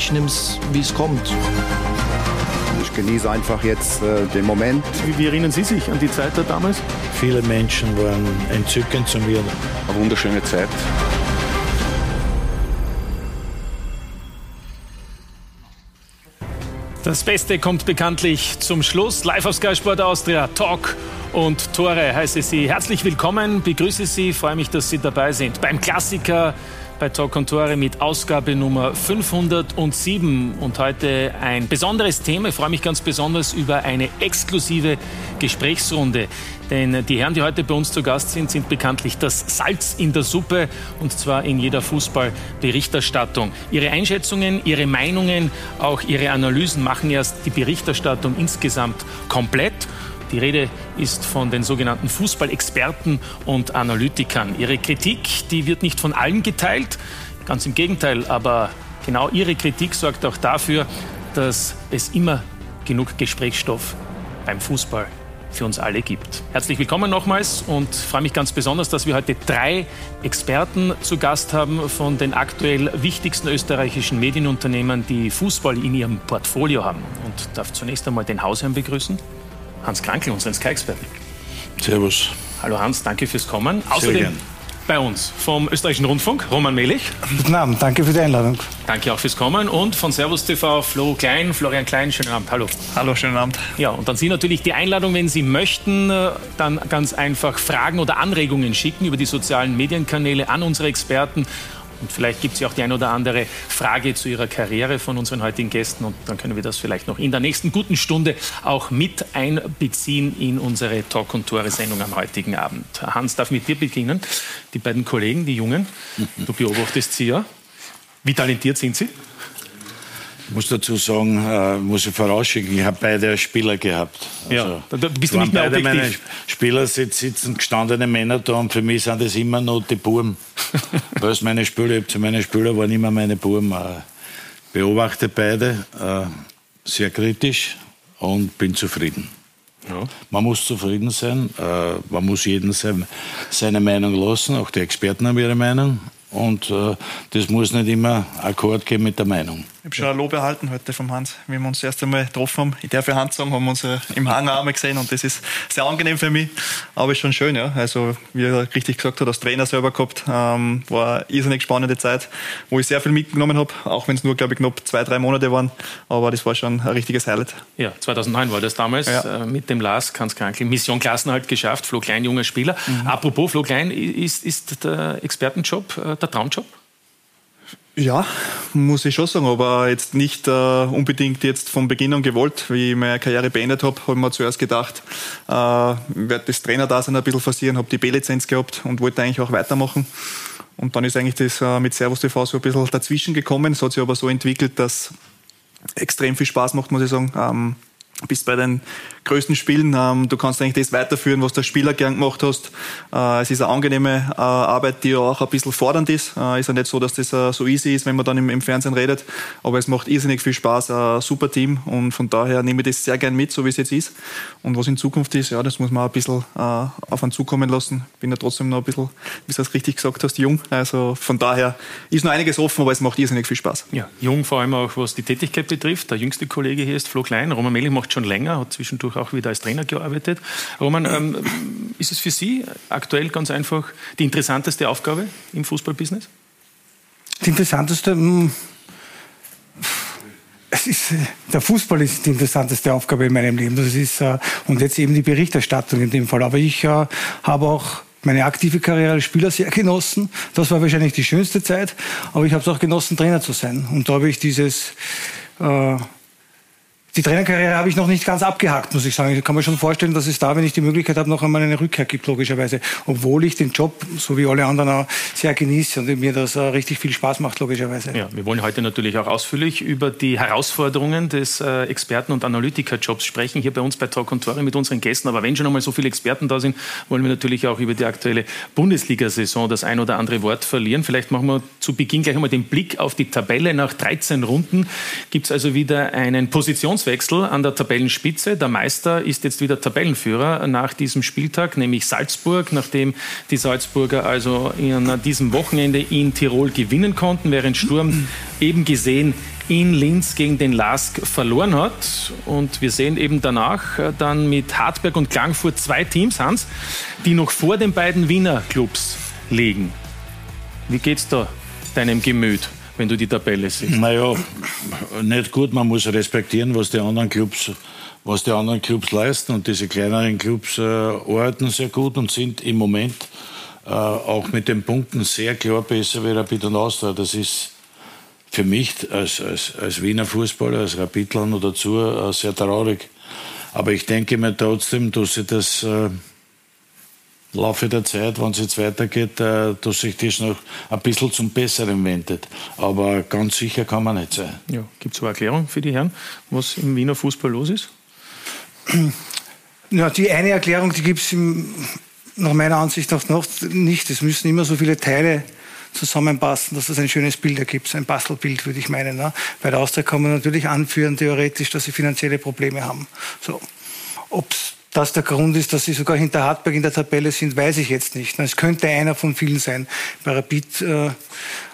Ich nehme es, wie es kommt. Ich genieße einfach jetzt äh, den Moment. Wie, wie, erinnern Sie sich an die Zeit da damals? Viele Menschen waren entzückend zu mir. Eine wunderschöne Zeit. Das Beste kommt bekanntlich zum Schluss. Live auf Sky Sport Austria, Talk und Tore heiße Sie. Herzlich willkommen, begrüße Sie, freue mich, dass Sie dabei sind. Beim Klassiker bei Talk und Tore mit Ausgabe Nummer 507 und heute ein besonderes Thema. Ich freue mich ganz besonders über eine exklusive Gesprächsrunde. Denn die Herren, die heute bei uns zu Gast sind, sind bekanntlich das Salz in der Suppe und zwar in jeder Fußballberichterstattung. Ihre Einschätzungen, ihre Meinungen, auch ihre Analysen machen erst die Berichterstattung insgesamt komplett. Die Rede ist von den sogenannten Fußballexperten und Analytikern. Ihre Kritik, die wird nicht von allen geteilt, ganz im Gegenteil, aber genau ihre Kritik sorgt auch dafür, dass es immer genug Gesprächsstoff beim Fußball für uns alle gibt. Herzlich willkommen nochmals und freue mich ganz besonders, dass wir heute drei Experten zu Gast haben von den aktuell wichtigsten österreichischen Medienunternehmen, die Fußball in ihrem Portfolio haben. Und darf zunächst einmal den Hausherrn begrüßen. Hans Krankel, unseren Sky-Experten. Servus. Hallo Hans, danke fürs Kommen. Außerdem bei uns vom Österreichischen Rundfunk, Roman Melich. Guten Abend, danke für die Einladung. Danke auch fürs Kommen. Und von Servus TV, Flo Klein, Florian Klein, schönen Abend. Hallo. Hallo, schönen Abend. Ja, und dann Sie natürlich die Einladung, wenn Sie möchten, äh, dann ganz einfach Fragen oder Anregungen schicken über die sozialen Medienkanäle an unsere Experten und vielleicht gibt es ja auch die ein oder andere Frage zu Ihrer Karriere von unseren heutigen Gästen. Und dann können wir das vielleicht noch in der nächsten guten Stunde auch mit einbeziehen in unsere Talk- und Tore-Sendung am heutigen Abend. Hans, darf mit dir beginnen? Die beiden Kollegen, die Jungen, du beobachtest sie ja. Wie talentiert sind sie? Ich muss dazu sagen, äh, muss ich vorausschicken, ich habe beide als Spieler gehabt. Also, ja, da bist du nicht mehr beide objektiv. meine Spieler sitzen gestandene Männer da und für mich sind das immer noch die Buben. Weil es meine Spieler, zu meine Spieler waren immer meine Buben. Äh, beobachte beide äh, sehr kritisch und bin zufrieden. Ja. Man muss zufrieden sein, äh, man muss jeden sein, seine Meinung lassen, auch die Experten haben ihre Meinung. Und äh, das muss nicht immer Akkord gehen mit der Meinung. Ich habe schon ein Lob erhalten heute vom Hans, wie wir uns das erste Mal getroffen haben. Ich darf ja Hans sagen, haben wir uns im Hangar einmal gesehen und das ist sehr angenehm für mich. Aber ist schon schön, ja. Also, wie er richtig gesagt hat, als Trainer selber gehabt, ähm, war eine irrsinnig spannende Zeit, wo ich sehr viel mitgenommen habe, auch wenn es nur, glaube ich, knapp zwei, drei Monate waren. Aber das war schon ein richtiges Highlight. Ja, 2009 war das damals ja. äh, mit dem Lars Kanz Krankel. Mission Klassenhalt geschafft, Flo Klein, junger Spieler. Mhm. Apropos Flo Klein, ist, ist der Expertenjob äh, der Traumjob? Ja, muss ich schon sagen, aber jetzt nicht äh, unbedingt jetzt von Beginn an gewollt. Wie ich meine Karriere beendet habe, habe ich mir zuerst gedacht, äh, werde das Trainerdasein ein bisschen forcieren, habe die B-Lizenz gehabt und wollte eigentlich auch weitermachen. Und dann ist eigentlich das äh, mit Servus TV so ein bisschen dazwischen gekommen. Es hat sich aber so entwickelt, dass extrem viel Spaß macht, muss ich sagen. Ähm, bist bei den größten Spielen. Ähm, du kannst eigentlich das weiterführen, was der Spieler gern gemacht hast. Äh, es ist eine angenehme äh, Arbeit, die auch ein bisschen fordernd ist. Äh, ist ja nicht so, dass das äh, so easy ist, wenn man dann im, im, Fernsehen redet. Aber es macht irrsinnig viel Spaß, ein super Team. Und von daher nehme ich das sehr gern mit, so wie es jetzt ist. Und was in Zukunft ist, ja, das muss man ein bisschen äh, auf einen zukommen lassen. Bin ja trotzdem noch ein bisschen, wie du es richtig gesagt hast, jung. Also von daher ist noch einiges offen, aber es macht irrsinnig viel Spaß. Ja, jung vor allem auch, was die Tätigkeit betrifft. Der jüngste Kollege hier ist Flo Klein. Roman Mellich macht schon länger, hat zwischendurch auch wieder als Trainer gearbeitet. Roman, ähm, ist es für Sie aktuell ganz einfach die interessanteste Aufgabe im Fußballbusiness? Die interessanteste? Hm, es ist, der Fußball ist die interessanteste Aufgabe in meinem Leben. Das ist, äh, und jetzt eben die Berichterstattung in dem Fall. Aber ich äh, habe auch meine aktive Karriere als Spieler sehr genossen. Das war wahrscheinlich die schönste Zeit. Aber ich habe es auch genossen, Trainer zu sein. Und da habe ich dieses äh, die Trainerkarriere habe ich noch nicht ganz abgehakt, muss ich sagen. Ich kann mir schon vorstellen, dass es da, wenn ich die Möglichkeit habe, noch einmal eine Rückkehr gibt, logischerweise. Obwohl ich den Job, so wie alle anderen, auch sehr genieße und mir das richtig viel Spaß macht, logischerweise. Ja, wir wollen heute natürlich auch ausführlich über die Herausforderungen des äh, Experten- und Analytikerjobs sprechen, hier bei uns bei Talk und Tore mit unseren Gästen. Aber wenn schon einmal so viele Experten da sind, wollen wir natürlich auch über die aktuelle Bundesliga-Saison das ein oder andere Wort verlieren. Vielleicht machen wir zu Beginn gleich einmal den Blick auf die Tabelle. Nach 13 Runden gibt es also wieder einen Positions Positionswechsel an der Tabellenspitze. Der Meister ist jetzt wieder Tabellenführer nach diesem Spieltag, nämlich Salzburg, nachdem die Salzburger also an diesem Wochenende in Tirol gewinnen konnten, während Sturm eben gesehen in Linz gegen den Lask verloren hat. Und wir sehen eben danach dann mit Hartberg und Klangfurt zwei Teams, Hans, die noch vor den beiden Wiener Clubs liegen. Wie geht's da deinem Gemüt? Wenn du die Tabelle siehst? Naja, nicht gut. Man muss respektieren, was die anderen Clubs, was die anderen Clubs leisten. Und diese kleineren Clubs äh, arbeiten sehr gut und sind im Moment äh, auch mit den Punkten sehr klar besser wie Rapid und Austria. Das ist für mich als, als, als Wiener Fußballer, als Rapidler noch dazu äh, sehr traurig. Aber ich denke mir trotzdem, dass sie das äh, Laufe der Zeit, wenn es jetzt weitergeht, äh, dass sich das noch ein bisschen zum Besseren wendet. Aber ganz sicher kann man nicht sein. Ja. Gibt es eine Erklärung für die Herren, was im Wiener Fußball los ist? Ja, die eine Erklärung, die gibt es nach meiner Ansicht nach noch nicht. Es müssen immer so viele Teile zusammenpassen, dass es ein schönes Bild ergibt, ein Bastelbild, würde ich meinen. Ne? Bei der Austria kann man natürlich anführen, theoretisch, dass sie finanzielle Probleme haben. So. Ob das der Grund ist, dass sie sogar hinter Hartberg in der Tabelle sind, weiß ich jetzt nicht. Es könnte einer von vielen sein. Bei Rapid äh,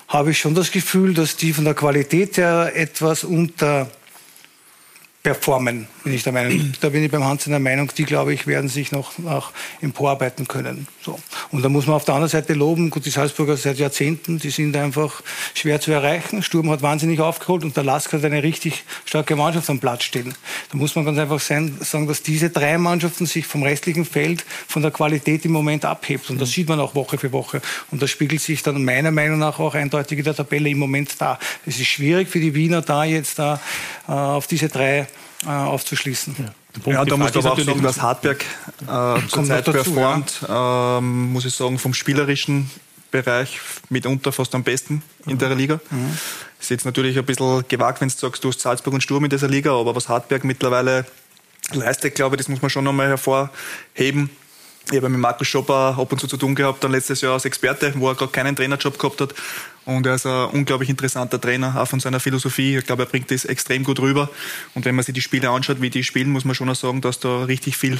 habe ich schon das Gefühl, dass die von der Qualität her etwas unter performen, bin ich der Meinung. Da bin ich beim Hans in der Meinung, die, glaube ich, werden sich noch, noch emporarbeiten können. So. Und da muss man auf der anderen Seite loben, gut, die Salzburger seit Jahrzehnten, die sind einfach schwer zu erreichen. Sturm hat wahnsinnig aufgeholt und der Lask hat eine richtig starke Mannschaft am Platz stehen. Da muss man ganz einfach sein, sagen, dass diese drei Mannschaften sich vom restlichen Feld von der Qualität im Moment abhebt. Und das sieht man auch Woche für Woche. Und das spiegelt sich dann meiner Meinung nach auch eindeutig in der Tabelle im Moment da. Es ist schwierig für die Wiener da jetzt da äh, auf diese drei äh, aufzuschließen. Ja. Ja, da muss aber auch sagen, dass Hartberg äh, zurzeit performt, ja. ähm, muss ich sagen, vom spielerischen Bereich mitunter fast am besten in mhm. der Liga. Mhm. Ist jetzt natürlich ein bisschen gewagt, wenn du sagst, du hast Salzburg und Sturm in dieser Liga, aber was Hartberg mittlerweile leistet, glaube ich, das muss man schon nochmal hervorheben. Ich habe mit Markus Schopper ab und zu zu tun gehabt, dann letztes Jahr als Experte, wo er gerade keinen Trainerjob gehabt hat. Und er ist ein unglaublich interessanter Trainer, auch von seiner Philosophie. Ich glaube, er bringt das extrem gut rüber. Und wenn man sich die Spiele anschaut, wie die spielen, muss man schon auch sagen, dass da richtig viel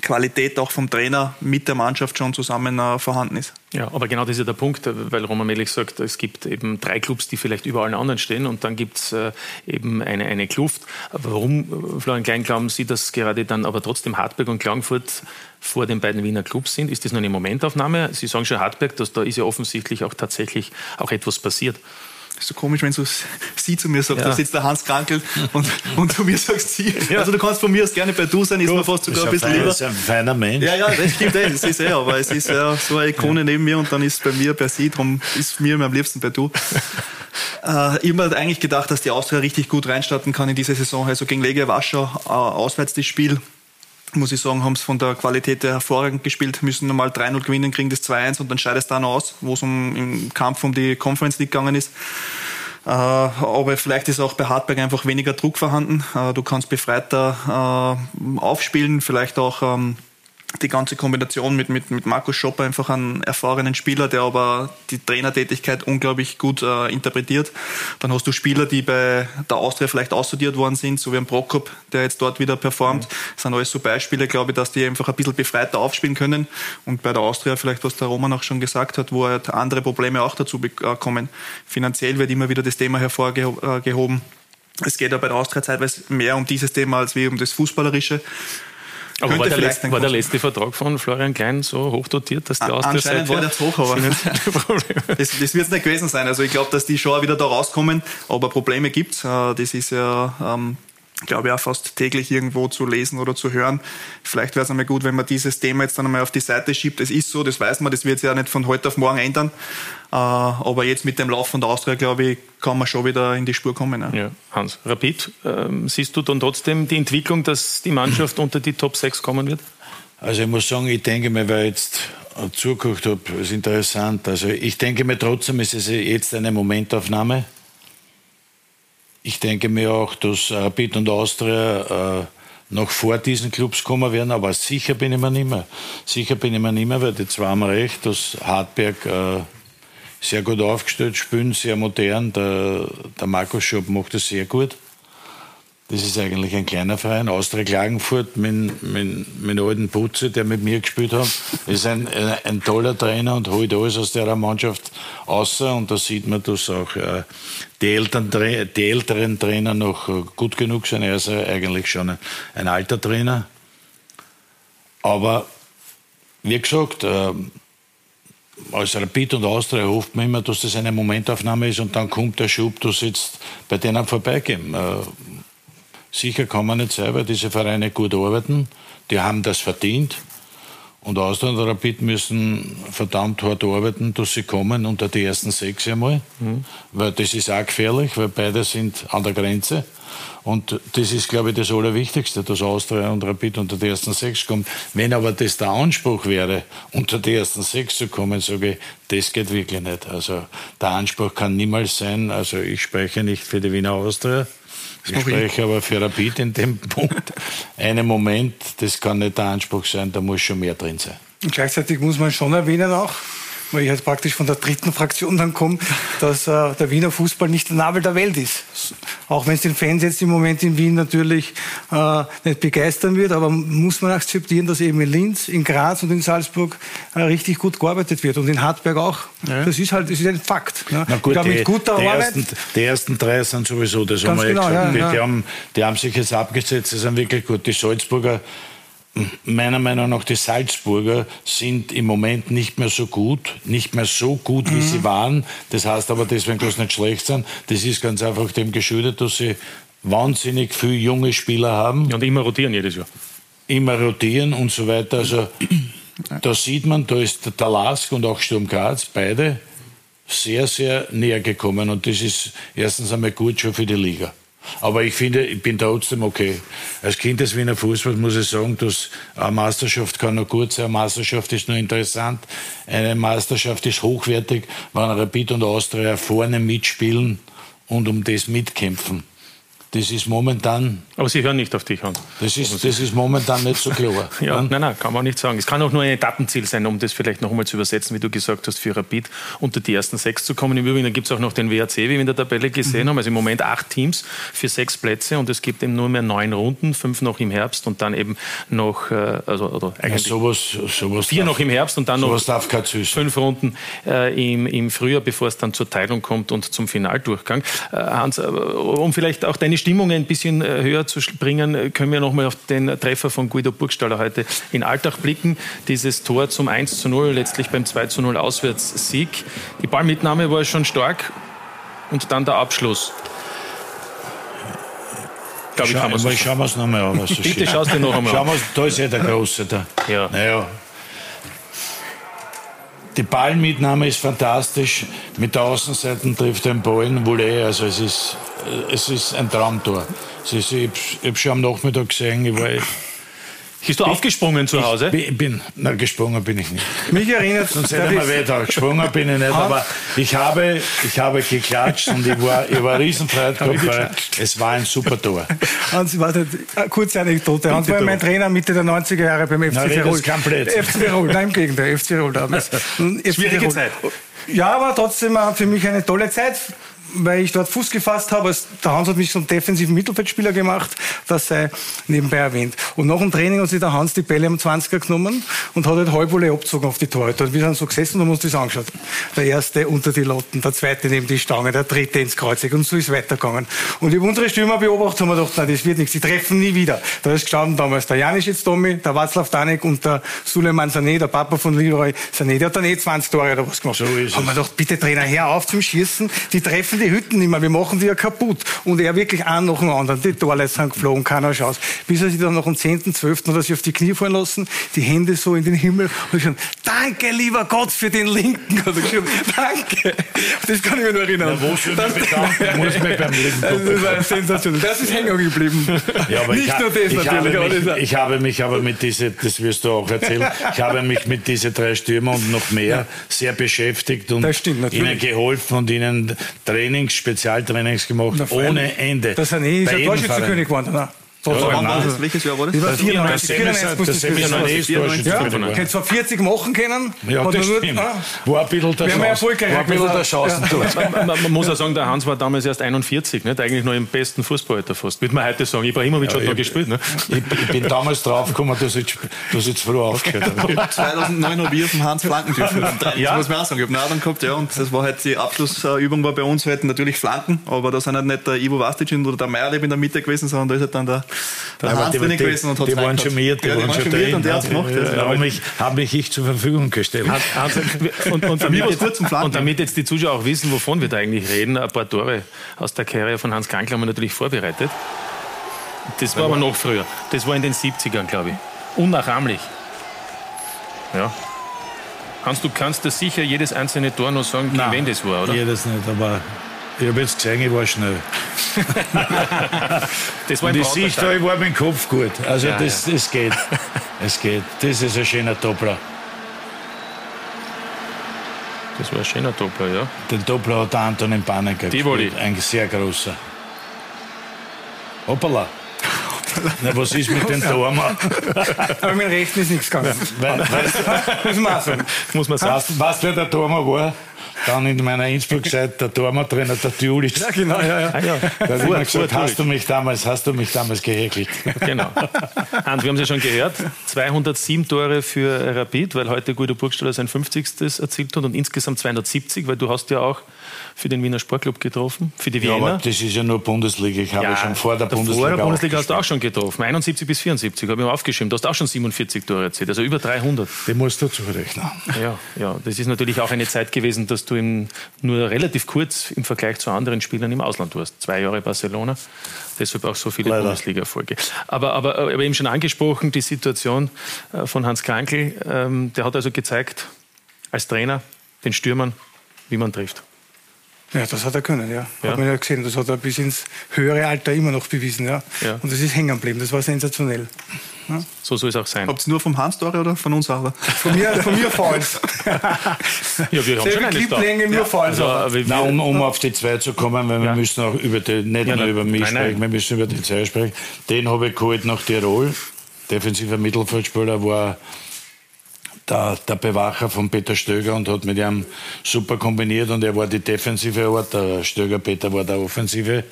Qualität auch vom Trainer mit der Mannschaft schon zusammen äh, vorhanden ist. Ja, aber genau das ist ja der Punkt, weil Roman Melich sagt, es gibt eben drei Clubs, die vielleicht über allen anderen stehen und dann gibt es äh, eben eine, eine Kluft. Warum, Florian Klein, glauben Sie, dass gerade dann aber trotzdem Hartberg und Klagenfurt vor den beiden Wiener Clubs sind? Ist das nur eine Momentaufnahme? Sie sagen schon Hartberg, dass da ist ja offensichtlich auch tatsächlich auch etwas passiert. Ist so komisch, wenn du sie zu mir sagst, ja. da sitzt der Hans Krankel und, und zu mir sagst sie. Ja. Also du kannst von mir aus gerne bei du sein, ist mir fast sogar ein bisschen lieber. Das ist ein feiner Mensch. Ja, ja, das stimmt eh, das ist eh, aber es ist ja so eine Ikone ja. neben mir und dann ist bei mir bei sie, darum ist mir am liebsten bei du. Äh, ich habe mir eigentlich gedacht, dass die Austria richtig gut reinstarten kann in diese Saison. Also gegen Legia Warschau äh, auswärts das Spiel muss ich sagen, haben es von der Qualität her hervorragend gespielt, müssen normal 3-0 gewinnen, kriegen das 2-1 und dann scheidet es dann aus, wo es um, im Kampf um die Conference League gegangen ist. Äh, aber vielleicht ist auch bei Hartberg einfach weniger Druck vorhanden. Äh, du kannst befreiter äh, aufspielen, vielleicht auch ähm, die ganze Kombination mit, mit, mit Markus Schopper einfach einen erfahrenen Spieler, der aber die Trainertätigkeit unglaublich gut äh, interpretiert. Dann hast du Spieler, die bei der Austria vielleicht aussortiert worden sind, so wie ein Prokop, der jetzt dort wieder performt. Das sind alles so Beispiele, glaube ich, dass die einfach ein bisschen befreiter aufspielen können. Und bei der Austria vielleicht, was der Roman auch schon gesagt hat, wo halt andere Probleme auch dazu äh, kommen. Finanziell wird immer wieder das Thema hervorgehoben. Es geht ja bei der Austria zeitweise mehr um dieses Thema als wie um das Fußballerische. Aber war der, letzte, war der, letzte, Vertrag von Florian Klein so hoch dotiert, dass die Austria Anscheinend war der zu hoch, aber das, das wird es nicht gewesen sein. Also ich glaube, dass die schon wieder da rauskommen, aber Probleme gibt es. Äh, das ist ja ähm, glaube ich, auch fast täglich irgendwo zu lesen oder zu hören. Vielleicht wäre es einmal gut, wenn man dieses Thema jetzt dann einmal auf die Seite schiebt. Es ist so, das weiß man, das wird sich ja nicht von heute auf morgen ändern. Äh, aber jetzt mit dem Lauf von der Austria, glaube ich, kann man schon wieder in die Spur kommen. Ja, ja Hans, Rapid, ähm, siehst du dann trotzdem die Entwicklung, dass die Mannschaft unter die Top 6 kommen wird? Also ich muss sagen, ich denke mir, weil ich jetzt zugeguckt habe, ist interessant. Also ich denke mir trotzdem, es ist jetzt eine Momentaufnahme. Ich denke mir auch, dass Rapid und Austria äh, noch vor diesen Clubs kommen werden, aber sicher bin ich mir nicht mehr. Sicher bin ich mir nicht mehr, weil die zwei haben recht, dass Hartberg äh, sehr gut aufgestellt spielen, sehr modern. Der, der Markus Schopp macht das sehr gut. Das ist eigentlich ein kleiner Verein. Austria Klagenfurt mit, mit, mit alten Putze, der mit mir gespielt hat, ist ein, ein, toller Trainer und holt alles aus der Mannschaft außer. Und da sieht man, dass auch äh, die, Eltern, die älteren Trainer noch äh, gut genug sind. Er ist eigentlich schon ein, alter Trainer. Aber wie gesagt, äh, als Rapid und Austria hofft man immer, dass das eine Momentaufnahme ist und dann kommt der Schub, dass jetzt bei denen vorbeigehen. Sicher kann man nicht weil diese Vereine gut arbeiten. Die haben das verdient. Und Austria und Rapid müssen verdammt hart arbeiten, dass sie kommen unter die ersten sechs einmal. Mhm. Weil das ist auch gefährlich, weil beide sind an der Grenze. Und das ist, glaube ich, das Allerwichtigste, dass Austria und Rapid unter die ersten sechs kommen. Wenn aber das der Anspruch wäre, unter die ersten sechs zu kommen, sage ich, das geht wirklich nicht. Also der Anspruch kann niemals sein, also ich spreche nicht für die Wiener Austria, ich spreche aber für Rapid in dem Punkt. Einen Moment, das kann nicht der Anspruch sein, da muss schon mehr drin sein. Und gleichzeitig muss man schon erwähnen auch, weil ich jetzt praktisch von der dritten Fraktion dann komme, dass äh, der Wiener Fußball nicht der Nabel der Welt ist. Auch wenn es den Fans jetzt im Moment in Wien natürlich äh, nicht begeistern wird, aber muss man akzeptieren, dass eben in Linz, in Graz und in Salzburg äh, richtig gut gearbeitet wird und in Hartberg auch. Ja. Das ist halt, das ist ein Fakt. Ne? Na gut, die, guter die, Arbeit, ersten, die ersten drei sind sowieso, das haben wir genau, ja gesagt. Ja, die, die, haben, die haben sich jetzt abgesetzt, die sind wirklich gut. Die Salzburger meiner Meinung nach die Salzburger sind im Moment nicht mehr so gut, nicht mehr so gut, wie mhm. sie waren. Das heißt aber deswegen, dass sie nicht schlecht sind. Das ist ganz einfach dem geschuldet, dass sie wahnsinnig viele junge Spieler haben. und immer rotieren jedes Jahr. Immer rotieren und so weiter. Also da sieht man, da ist der Lask und auch Sturm Graz, beide sehr, sehr näher gekommen. Und das ist erstens einmal gut schon für die Liga. Aber ich finde, ich bin trotzdem okay. Als Kind des Wiener Fußballs muss ich sagen, dass eine Meisterschaft kann noch gut sein, eine Meisterschaft ist nur interessant, eine Meisterschaft ist hochwertig, wenn Rapid und Austria vorne mitspielen und um das mitkämpfen. Das ist momentan. Aber Sie hören nicht auf dich, Hans. Das ist, das ist momentan nicht so klar. ja, nein, nein, kann man nicht sagen. Es kann auch nur ein Etappenziel sein, um das vielleicht noch einmal zu übersetzen, wie du gesagt hast, für Rapid unter die ersten sechs zu kommen. Im Übrigen gibt es auch noch den WAC, wie wir in der Tabelle gesehen mhm. haben. Also im Moment acht Teams für sechs Plätze und es gibt eben nur mehr neun Runden, fünf noch im Herbst und dann eben noch, äh, also oder eigentlich ja, sowas, sowas vier darf, noch im Herbst und dann noch fünf Runden äh, im, im Frühjahr, bevor es dann zur Teilung kommt und zum Finaldurchgang. Äh, Hans, äh, um vielleicht auch deine Stimmung ein bisschen äh, höher zu bringen, äh, können wir nochmal auf den Treffer von Guido Burgstaller heute in Alltag blicken. Dieses Tor zum 1 zu 0, letztlich beim 2 zu 0 Auswärtssieg. Die Ballmitnahme war schon stark und dann der Abschluss. Glaube ich, kann man so Schauen wir es nochmal an. Was Bitte schau es dir noch einmal an. da ist ja der Große da. Ja. Naja, die Ballmitnahme ist fantastisch. Mit der Außenseite trifft er den Ball Volley. Also es ist, es ist ein Traumtor. Ist, ich habe schon am Nachmittag gesehen, ich war bist du aufgesprungen zu Hause? Ich bin, na, gesprungen bin ich nicht. Mich erinnert Sonst hätte man weiter. Gesprungen bin ich nicht, aber ich habe, ich habe geklatscht und ich war, ich war riesenfreudig, weil es war ein super Tor. Hans, warte, kurze Anekdote. Hans war mein Trainer Mitte der 90er Jahre beim FC Tirol. FC Tirol, nein, im Gegenteil, FC Tirol damals. Schwierige Zeit. Ja, aber trotzdem für mich eine tolle Zeit weil ich dort Fuß gefasst habe. Der Hans hat mich zum defensiven Mittelfeldspieler gemacht, das sei nebenbei erwähnt. Und nach dem Training hat sich der Hans die Bälle am 20er genommen und hat halt Halbwolle abgezogen auf die Torhüter. Und wir sind so gesessen und haben uns das angeschaut. Der erste unter die Lotten, der zweite neben die Stange, der dritte ins Kreuzig und so ist weitergegangen. Und ich habe unsere Stürmer beobachtet und haben gedacht, nein, das wird nichts, die treffen nie wieder. Da ist gestanden damals der Janis jetzt Tommy, der Václav Danek und der Suleiman Sané, der Papa von Leroy Sané, der hat dann eh 20 Tore oder was gemacht. So ist haben wir gedacht, bitte Trainer, her auf zum Schießen, die treffen wechseln die Hütten nicht mehr, wir machen die ja kaputt. Und er wirklich an nach dem anderen. Die Torleute sind geflogen, keiner schaut. Bis er sich dann noch am 10., 12. hat er sich auf die Knie fallen lassen, die Hände so in den Himmel und schon, danke lieber Gott für den Linken. Hat er geschrieben, danke. Das kann ich mir nur erinnern. Ja, wo schon das, bedanken, muss beim Leben Das war sensationell. Das ist hängen geblieben. Ja, Nicht ich, nur das ich natürlich. Habe mich, ich habe mich aber mit diese, das wirst du auch erzählen, ich habe mich mit diesen drei Stürmern und noch mehr sehr beschäftigt und stimmt, ihnen geholfen und ihnen Trainings, Spezialtrainings gemacht, Na, ohne Ende. Das sind eh, ist ja Torschützenkönig geworden. Na. Ja, Wann war das? Welches Jahr war das? Das war Das 94, Semi- 94 muss das das Semi- gewesen das sein. ist Ja, Torschützenkönig. hätte zwar 40 machen können. Ja, das nur- stimmt. ah, War ein bisschen der Wären wir Chance. erfolgreich War ein bisschen der gewesen. Chancentor. Man, man, man muss auch sagen, der Hans war damals erst 41, nicht? eigentlich noch im besten Fußballalter fast. Würde man heute sagen, Ibrahimovic hat noch gespielt. Ne? Ich, ich bin damals draufgekommen, dass ich, dass ich zu früh aufgehört habe. 2009 habe ich auf dem Hans flanken dürfen. Das Ja. muss man auch sagen. Ich habe einen Adam gehabt, ja, und das war halt die Abschlussübung war bei uns halt natürlich Flanken, aber da sind halt nicht der Ivo Vastic oder der Meierleb in der Mitte gewesen, sondern da ist halt dann der, der Aber Hans die, die, gewesen und hat die waren schon mir, die, ja, die waren schon schon drin. und der hat's gemacht. Ja, Also, habe mich, mich ich zur Verfügung gestellt. Hans, und, und, damit jetzt, und damit jetzt die Zuschauer auch wissen, wovon wir da eigentlich reden, ein paar Tore aus der Karriere von Hans Krankl haben wir natürlich vorbereitet. Das war aber noch früher. Das war in den 70ern, glaube ich. Unnachahmlich. Ja. Hans, du kannst das sicher jedes einzelne Tor noch sagen, gegen wen das war, oder? Jedes nicht, aber ich habe jetzt gesehen, ich war schnell. Das war Und ich sehe da, ich war mit dem Kopf gut. Also Ja, das, das geht. Es geht. Das ist ein schöner Doppler. Das war ein schöner Doppler, ja. Den Doppler hat der Anton in Panecker Tivoli. gespielt. Ein sehr großer. Hoppala. Na, was ist mit den Toren? Aber mit dem Rechten ist nichts gegangen. Weil- Muss man sagen. Muss man sagen. Weißt du, wer der Tormer war? Dann in meiner Innsbruck-Zeit der Tormer-Trainer, der Tulis. Ja, genau, ja, ja. Ah, ja. Da hat Gut, immer gut, gesagt, hast du mich damals, hast du mich damals gehäkelt? Genau. Hans, wir haben es ja schon gehört. 207 Tore für Rapid, weil heute Guido Burgstaller sein 50. erzielt hat und insgesamt 270, weil du hast ja auch für den Wiener Sportclub getroffen, für die Ja, aber Wiener. das ist ja nur Bundesliga. Ich habe schon vor der Bundesliga. Vor der Bundesliga hast du auch schon getroffen. 71 bis 74, habe ich mir aufgeschrieben. Du hast auch schon 47 Tore erzielt, also über 300. Den musst du zurechnen. Ja, ja, das ist natürlich auch eine Zeit gewesen, dass du im, nur relativ kurz im Vergleich zu anderen Spielern im Ausland warst. Zwei Jahre Barcelona, deshalb auch so viele. Bundesliga-Erfolge. Aber, aber, aber eben schon angesprochen, die Situation äh, von Hans Krankl, ähm, der hat also gezeigt, als Trainer, den Stürmern, wie man trifft. Ja, das hat er können, ja. Ja. Hat man ja gesehen. Das hat er bis ins höhere Alter immer noch bewiesen, ja. Ja. Und das ist hängen geblieben. Das war sensationell. So soll es auch sein. Habt ihr nur vom Hans Tore oder von uns auch? Von mir, von mir Fouls. Ja, wir haben schon Selbe eines da. Cliplänge, nur Fouls. Also, Na, um, um auf die zwei zu kommen, weil wir Ja. müssen auch über die, nicht Ja, nur nein. über mich Nein, nein. sprechen, wir müssen über die zwei sprechen. Den habe ich geholt nach Tirol. Defensiver Mittelfeldspieler war der, der Bewacher von Peter Stöger und hat mit ihm super kombiniert und er war die defensive Art, der Stöger Peter war der offensive.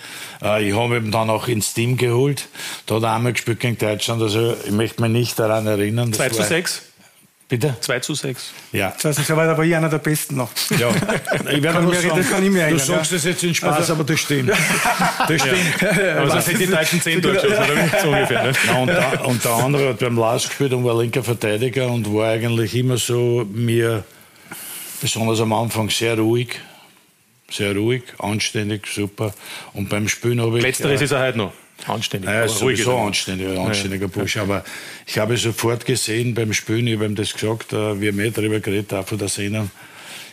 Äh, ich habe ihn dann auch ins Team geholt. Da hat er einmal gespielt gegen Deutschland, also ich möchte mich nicht daran erinnern. Das 2 zu war- 6. Bitte? 2 zu 6. Ja. Das heißt, er war aber ich einer der Besten noch. Ja, ich werde Kann nur sagen, das kann ich mir du sagst ja. das jetzt in Spaß, aber das stimmt. Das stimmt. Aber sonst hätten die Deutschen 10 Tore geschossen, oder? So ungefähr. Ne? Ja, und, der, und der andere hat beim Lars gespielt und war linker Verteidiger und war eigentlich immer so mir, besonders am Anfang, sehr ruhig. Sehr ruhig, anständig, super. Und beim Spielen habe ich. Letzteres äh, ist er heute noch. Anständig. ja, sowieso er. anständig, ein anständiger Bursch. Aber ich habe sofort gesehen beim Spielen, ich habe ihm das gesagt, äh, wir haben eh darüber geredet, auch von der Szene.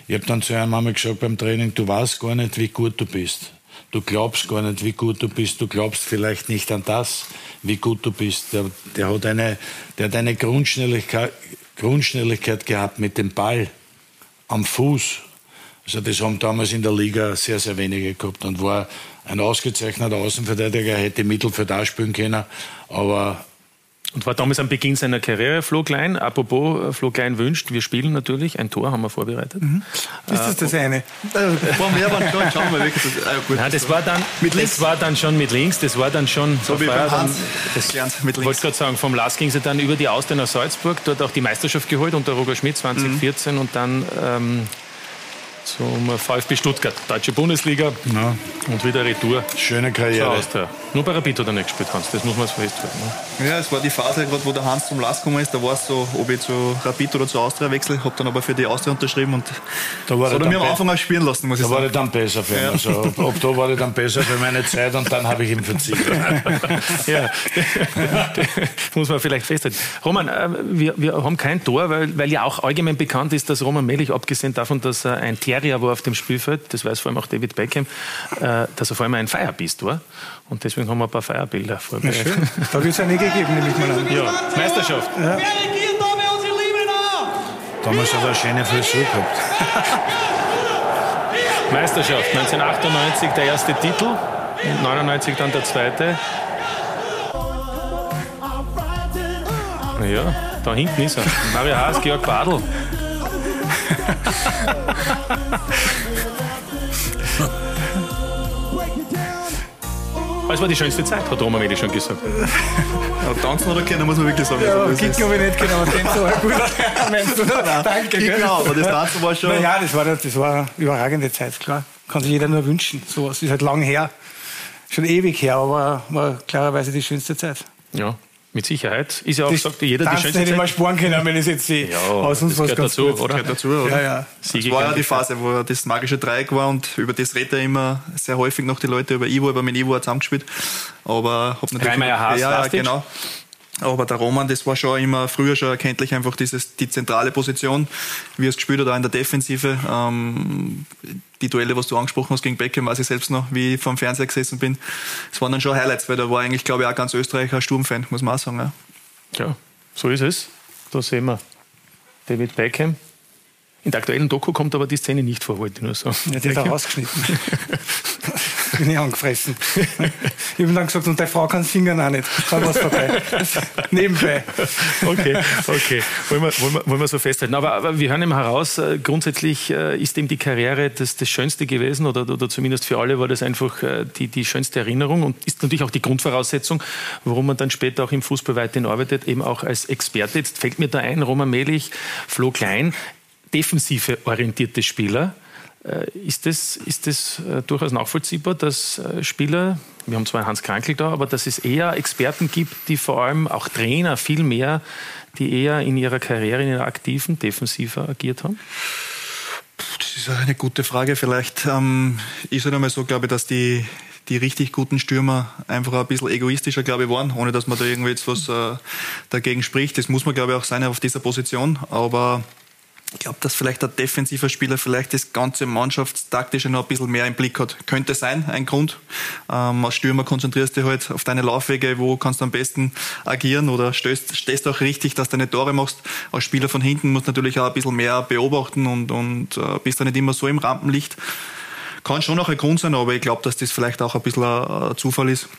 Ich habe dann zu einem einmal gesagt beim Training, du weißt gar nicht, wie gut du bist. Du glaubst gar nicht, wie gut du bist. Du glaubst vielleicht nicht an das, wie gut du bist. Der, der hat eine, der hat eine Grundschnelligkeit, Grundschnelligkeit gehabt mit dem Ball am Fuß. Also das haben damals in der Liga sehr, sehr wenige gehabt und war ein ausgezeichneter Außenverteidiger, hätte Mittelfeld auch spielen können, aber Und war damals am Beginn seiner Karriere Flo Klein. Apropos, äh, Flo Klein wünscht, wir spielen natürlich. Ein Tor haben wir vorbereitet. Ist das eine? Wirklich. Das, ah, gut, Nein, das war dann Mit links. Das war dann schon mit links. Das war dann schon So wie beim dann- Hans. Das gelernt, mit Ich links. wollte gerade sagen, vom Lars ging sie dann über die Austria nach Salzburg, dort auch die Meisterschaft geholt unter Roger Schmidt 2014 Mhm. und dann ähm, zum VfB Stuttgart, Deutsche Bundesliga Ja. und wieder Retour Schöne Karriere. Austria. Nur bei Rapid hat er nicht gespielt, Hans, das muss man festhalten. Ne? Ja, es war die Phase, gerade wo der Hans zum Last gekommen ist, da war es so, ob ich zu Rapid oder zu Austria wechsle. Habe dann aber für die Austria unterschrieben und Da war er mir am Anfang auch spielen lassen, muss ich Da war sagen. ich dann besser für ihn. Ja. Also, ob, ob da war ich dann besser für meine Zeit und dann habe ich ihm verzichtet. ja, muss man vielleicht festhalten. Roman, äh, wir, wir haben kein Tor, weil, weil ja auch allgemein bekannt ist, dass Roman Melich, abgesehen davon, dass er ein Terrier war auf dem Spielfeld, das weiß vor allem auch David Beckham, äh, dass er vor allem ein Feierbiest war. Und deswegen haben wir ein paar Feierbilder vorbereitet. schön. Da wird es ja nie gegeben, nehme ich mal an. Ja, Meisterschaft. Damals hat er eine schöne Frisur gehabt. Meisterschaft 1998 der erste Titel und 99 dann der zweite. Ja, da hinten ist er. Mario Haas, Georg Badl. Es war die schönste Zeit, hat Roman Medi schon gesagt. Ja, tanzen oder kennen, muss man wirklich sagen. Ja, Also, das Kick ist- glaube ich nicht genau. Den so gut. Meinst du? Danke. Genau, aber das Tanzen war schon. Naja, das war, das war eine überragende Zeit, klar. Kann sich jeder nur wünschen. So was ist halt lang her. Schon ewig her, aber war klarerweise die schönste Zeit. Ja, mit Sicherheit. Ist ja auch Das gesagt, jeder die schönste hätte ich mal Zeit. sparen können, wenn ich jetzt die Ja, aus uns das was dazu, kurz- oder? Gehört dazu, oder? Ja, ja. Siege Das war ja die Phase, wo das magische Dreieck war und über das redet ja immer sehr häufig noch die Leute über Ivo, aber mit Ivo hat zusammengespielt. Aber hab natürlich. Reimeyer, Haas, ja, ja, genau. Aber der Roman, das war schon immer früher schon erkenntlich einfach dieses, die zentrale Position, wie er es gespielt hat, auch in der Defensive. Ähm, die Duelle, was du angesprochen hast gegen Beckham, weiß ich selbst noch, wie ich vor dem Fernseher gesessen bin. Das waren dann schon Highlights, weil da war eigentlich, glaube ich, auch ganz Österreich ein Sturmfan, muss man auch sagen. Ja. Ja, so ist es. Da sehen wir David Beckham. In der aktuellen Doku kommt aber die Szene nicht vor, wollte ich nur sagen. Ja, die hat er rausgeschnitten. Bin ich angefressen. Ich habe dann gesagt, und deine Frau kann singen auch nicht. Dann war es vorbei. Nebenbei. Okay, okay. Wollen wir, wollen wir, wollen wir so festhalten. Aber, aber wir hören eben heraus, äh, grundsätzlich äh, ist eben die Karriere das, das Schönste gewesen oder, oder zumindest für alle war das einfach äh, die, die schönste Erinnerung und ist natürlich auch die Grundvoraussetzung, warum man dann später auch im Fußball weiterhin arbeitet, eben auch als Experte. Jetzt fällt mir da ein, Roman Melich, Flo Klein, defensive orientierte Spieler. Äh, Ist das, ist das äh, durchaus nachvollziehbar, dass äh, Spieler, wir haben zwar Hans Krankel da, aber dass es eher Experten gibt, die vor allem auch Trainer viel mehr, die eher in ihrer Karriere, in ihrer aktiven defensiver agiert haben? Das ist eine gute Frage. Vielleicht ähm, ist es einmal so, glaube ich, dass die, die richtig guten Stürmer einfach ein bisschen egoistischer, glaube ich, waren, ohne dass man da irgendwie jetzt was äh, dagegen spricht. Das muss man, glaube ich, auch sein auf dieser Position. Aber ich glaube, dass vielleicht ein defensiver Spieler vielleicht das ganze Mannschaftstaktische noch ein bisschen mehr im Blick hat. Könnte sein, ein Grund. Ähm, als Stürmer konzentrierst du halt auf deine Laufwege, wo kannst du am besten agieren oder stößt, stehst auch richtig, dass du deine Tore machst. Als Spieler von hinten musst du natürlich auch ein bisschen mehr beobachten und, und äh, bist da nicht immer so im Rampenlicht. Kann schon auch ein Grund sein, aber ich glaube, dass das vielleicht auch ein bisschen ein Zufall ist.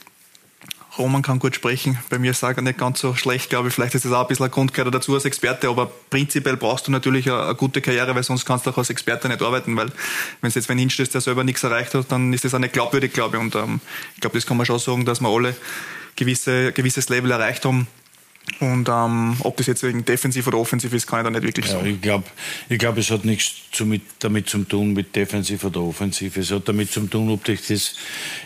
Roman kann gut sprechen. Bei mir ist er nicht ganz so schlecht, glaube ich. Vielleicht ist das auch ein bisschen ein Grund gehört dazu als Experte, aber prinzipiell brauchst du natürlich eine, eine gute Karriere, weil sonst kannst du auch als Experte nicht arbeiten, weil wenn du jetzt wen hinstellst, der selber nichts erreicht hat, dann ist das auch nicht glaubwürdig, glaube ich. Und ähm, ich glaube, das kann man schon sagen, dass wir alle gewisse, gewisses Level erreicht haben. Und ähm, ob das jetzt wegen defensiv oder offensiv ist, kann ich da nicht wirklich Ja, sagen. ich glaube, ich glaub, es hat nichts zu mit, damit zu tun mit Defensiv oder Offensiv. Es hat damit zu tun, ob dich das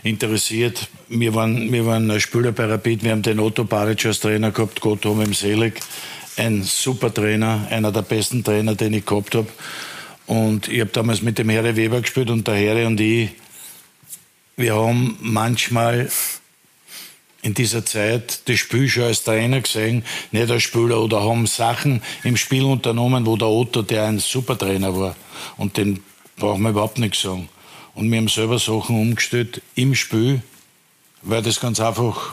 interessiert. Wir waren, wir waren ein Spieler bei Rapid, wir haben den Otto Baric als Trainer gehabt, Gott ihm selig. Ein super Trainer, einer der besten Trainer, den ich gehabt habe. Und ich habe damals mit dem Herre Weber gespielt und der Herre und ich, wir haben manchmal in dieser Zeit das Spiel schon als Trainer gesehen, nicht als Spieler, oder haben Sachen im Spiel unternommen, wo der Otto, der ein super Trainer war, und den brauchen wir überhaupt nicht sagen. Und wir haben selber Sachen umgestellt im Spiel, weil das ganz einfach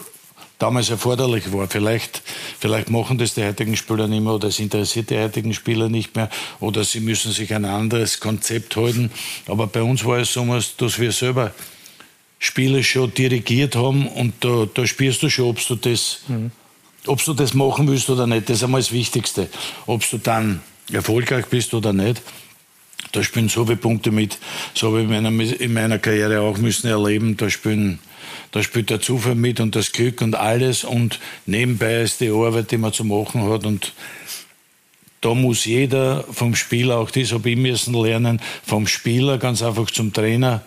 damals erforderlich war. Vielleicht, vielleicht machen das die heutigen Spieler nicht mehr oder es interessiert die heutigen Spieler nicht mehr oder sie müssen sich ein anderes Konzept halten. Aber bei uns war es so, dass wir selber Spiele schon dirigiert haben und da, da spürst du schon, ob du das, ob du das machen willst oder nicht. Das ist einmal das Wichtigste. Ob du dann erfolgreich bist oder nicht. Da spielen so viele Punkte mit. So habe ich in meiner, in meiner Karriere auch müssen erleben. Da spielen, da spielt der Zufall mit und das Glück und alles und nebenbei ist die Arbeit, die man zu machen hat und da muss jeder vom Spieler, auch das habe ich müssen lernen, vom Spieler ganz einfach zum Trainer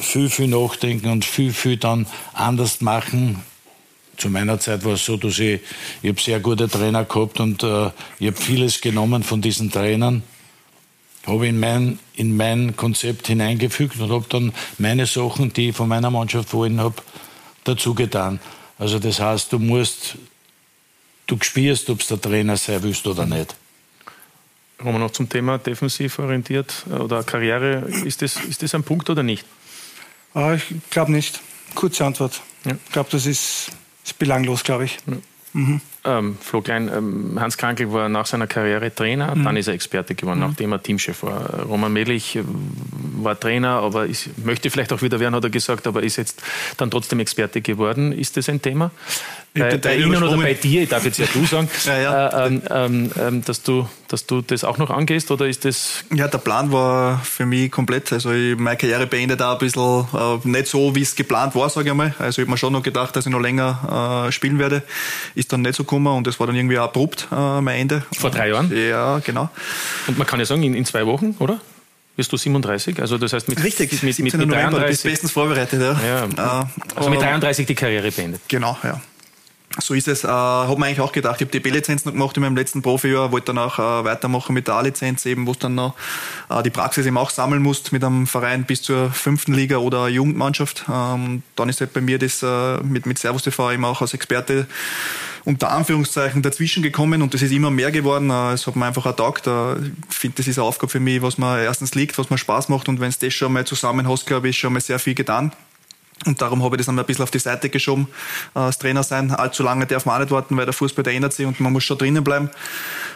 viel, viel nachdenken und viel, viel dann anders machen. Zu meiner Zeit war es so, dass ich, ich habe sehr gute Trainer gehabt und äh, ich habe vieles genommen von diesen Trainern, habe in mein, in mein Konzept hineingefügt und habe dann meine Sachen, die ich von meiner Mannschaft wollen habe, dazu getan. Also das heißt, du musst, du spürst, ob es der Trainer sein willst oder nicht. Kommen wir noch zum Thema defensiv orientiert oder Karriere. Ist das, ist das ein Punkt oder nicht? Ah, ich glaube nicht. Kurze Antwort. Ja. Ich glaube, das ist, ist, belanglos, glaube ich. Ja. Mhm. Ähm, Flo Klein, ähm, Hans Krankel war nach seiner Karriere Trainer, mhm. dann ist er Experte geworden, mhm. nachdem er Teamchef war. Roman Melich äh, war Trainer, aber ist, möchte vielleicht auch wieder werden, hat er gesagt, aber ist jetzt dann trotzdem Experte geworden. Ist das ein Thema? Bei, bei Ihnen oder bei dir, ich darf jetzt ja du sagen, ja, ja. Äh, ähm, ähm, ähm, dass, du, dass du das auch noch angehst oder ist das... Ja, der Plan war für mich komplett, also ich meine Karriere beendet auch ein bisschen äh, nicht so, wie es geplant war, sage ich mal. Also ich habe mir schon noch gedacht, dass ich noch länger äh, spielen werde. Ist dann nicht so gekommen und das war dann irgendwie abrupt, äh, mein Ende. Vor drei Jahren? Ja, genau. Und man kann ja sagen, in, in zwei Wochen, oder? Wirst du 37? Also das heißt mit, Richtig, mit, mit, mit 33. bist bestens vorbereitet. Ja. ja. Äh, also mit 33 die Karriere beendet. Genau, ja. So ist es. Äh, habe mir eigentlich auch gedacht. Ich habe die B-Lizenz noch gemacht in meinem letzten Profijahr, wollte dann auch äh, weitermachen mit der A-Lizenz, eben, wo du dann noch äh, die Praxis eben auch sammeln musst mit einem Verein bis zur fünften Liga oder Jugendmannschaft. Ähm, dann ist halt bei mir das äh, mit, mit Servus TV eben auch als Experte unter Anführungszeichen dazwischen gekommen und das ist immer mehr geworden. Äh, es hat mir einfach ertaugt. Äh, ich finde, das ist eine Aufgabe für mich, was mir erstens liegt, was mir Spaß macht und wenn es das schon mal zusammen hast, glaube ich, schon mal sehr viel getan. Und darum habe ich das dann ein bisschen auf die Seite geschoben, äh, als Trainer sein. Allzu lange darf man auch nicht warten, weil der Fußball, der ändert sich und man muss schon drinnen bleiben.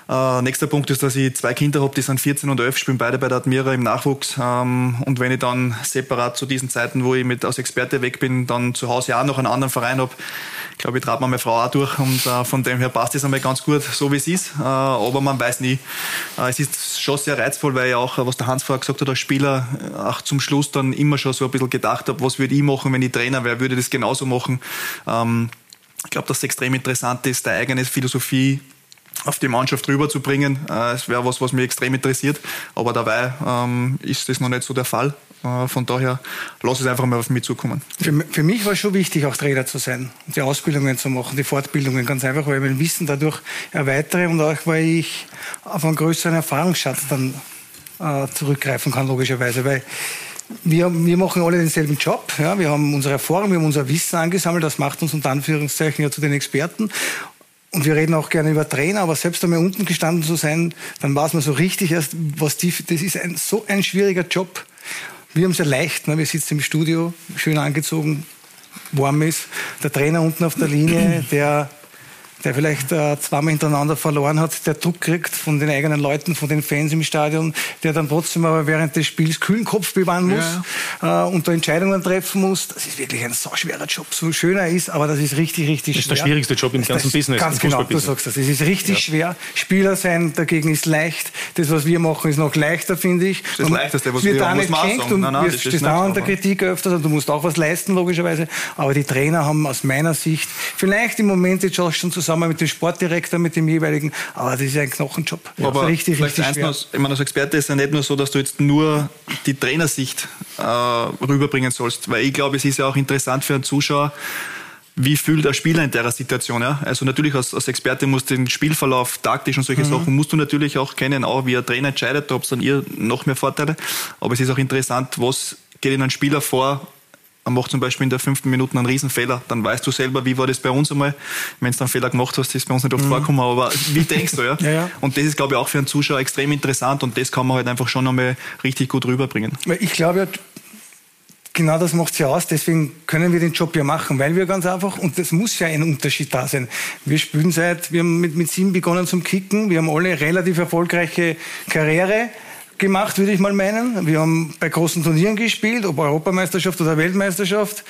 Äh, nächster Punkt ist, dass ich zwei Kinder habe, die sind 14 und 11, spielen beide bei der Admira im Nachwuchs. Ähm, und wenn ich dann separat zu diesen Zeiten, wo ich mit als Experte weg bin, dann zu Hause auch noch einen anderen Verein habe, glaube, ich trage meine Frau auch durch und äh, von dem her passt es einmal ganz gut, so wie es ist. Äh, aber man weiß nie. Äh, es ist schon sehr reizvoll, weil ich auch, was der Hans vorher gesagt hat, als Spieler auch zum Schluss dann immer schon so ein bisschen gedacht habe, was würde ich machen, wenn ich Trainer wäre, würde das genauso machen. Ähm, ich glaube, dass es extrem interessant ist, deine eigene Philosophie auf die Mannschaft rüberzubringen. Äh, es wäre was, was mich extrem interessiert, aber dabei ähm, ist das noch nicht so der Fall. Äh, von daher lass es einfach mal auf mich zukommen. Für, für mich war es schon wichtig, auch Trainer zu sein, die Ausbildungen zu machen, die Fortbildungen, ganz einfach, weil ich mein Wissen dadurch erweitere und auch, weil ich auf einen größeren Erfahrungsschatz dann äh, zurückgreifen kann, logischerweise. Weil wir, wir machen alle denselben Job. Ja? Wir haben unsere Erfahrung, wir haben unser Wissen angesammelt. Das macht uns unter Anführungszeichen ja zu den Experten. Und wir reden auch gerne über Trainer, aber selbst einmal unten gestanden zu sein, dann weiß man so richtig erst, was die, das ist ein, so ein schwieriger Job. Wir haben es ja leicht, ne? wir sitzen im Studio, schön angezogen, warm ist. Der Trainer unten auf der Linie, der der vielleicht äh, zweimal hintereinander verloren hat, der Druck kriegt von den eigenen Leuten, von den Fans im Stadion, der dann trotzdem aber während des Spiels kühlen Kopf bewahren muss ja. äh, und da Entscheidungen treffen muss. Das ist wirklich ein so schwerer Job, so schön er ist, aber das ist richtig, richtig schwer. Das ist der schwierigste Job im ganzen Business. Ganz genau, du sagst das. Es ist richtig ja. schwer. Spieler sein dagegen ist leicht. Das, was wir machen, ist noch leichter, finde ich. Das, das Leichteste, was wir, da nicht geschenkt und nein, nein, wirst, stehst da an der Kritik öfters und du musst auch was leisten, logischerweise. Aber die Trainer haben aus meiner Sicht vielleicht im Moment jetzt auch schon zusammen mit dem Sportdirektor Direktor mit dem jeweiligen, aber das ist ein Knochenjob. Aber richtig, richtig schwer. Noch, ich meine, als Experte ist es ja nicht nur so, dass du jetzt nur die Trainersicht äh, rüberbringen sollst, weil ich glaube, es ist ja auch interessant für einen Zuschauer, wie fühlt der Spieler in der Situation? Ja? Also natürlich als, als Experte musst du den Spielverlauf, taktisch und solche mhm. Sachen musst du natürlich auch kennen, auch wie ein Trainer entscheidet, ob es dann ihr noch mehr Vorteile. Aber es ist auch interessant, was geht in einen Spieler vor, macht zum Beispiel in der fünften Minute einen Riesenfehler, dann weißt du selber, wie war das bei uns einmal. Wenn du einen Fehler gemacht hast, ist bei uns nicht oft mhm. vorgekommen, aber wie denkst du, ja? ja, ja? Und das ist, glaube ich, auch für einen Zuschauer extrem interessant und das kann man halt einfach schon einmal richtig gut rüberbringen. Ich glaube ja, genau das macht es ja aus. Deswegen können wir den Job ja machen, weil wir ganz einfach, und das muss ja ein Unterschied da sein. Wir spielen seit, wir haben mit, mit sieben begonnen zum Kicken, wir haben alle relativ erfolgreiche Karriere gemacht, würde ich mal meinen. Wir haben bei großen Turnieren gespielt, ob Europameisterschaft oder Weltmeisterschaft.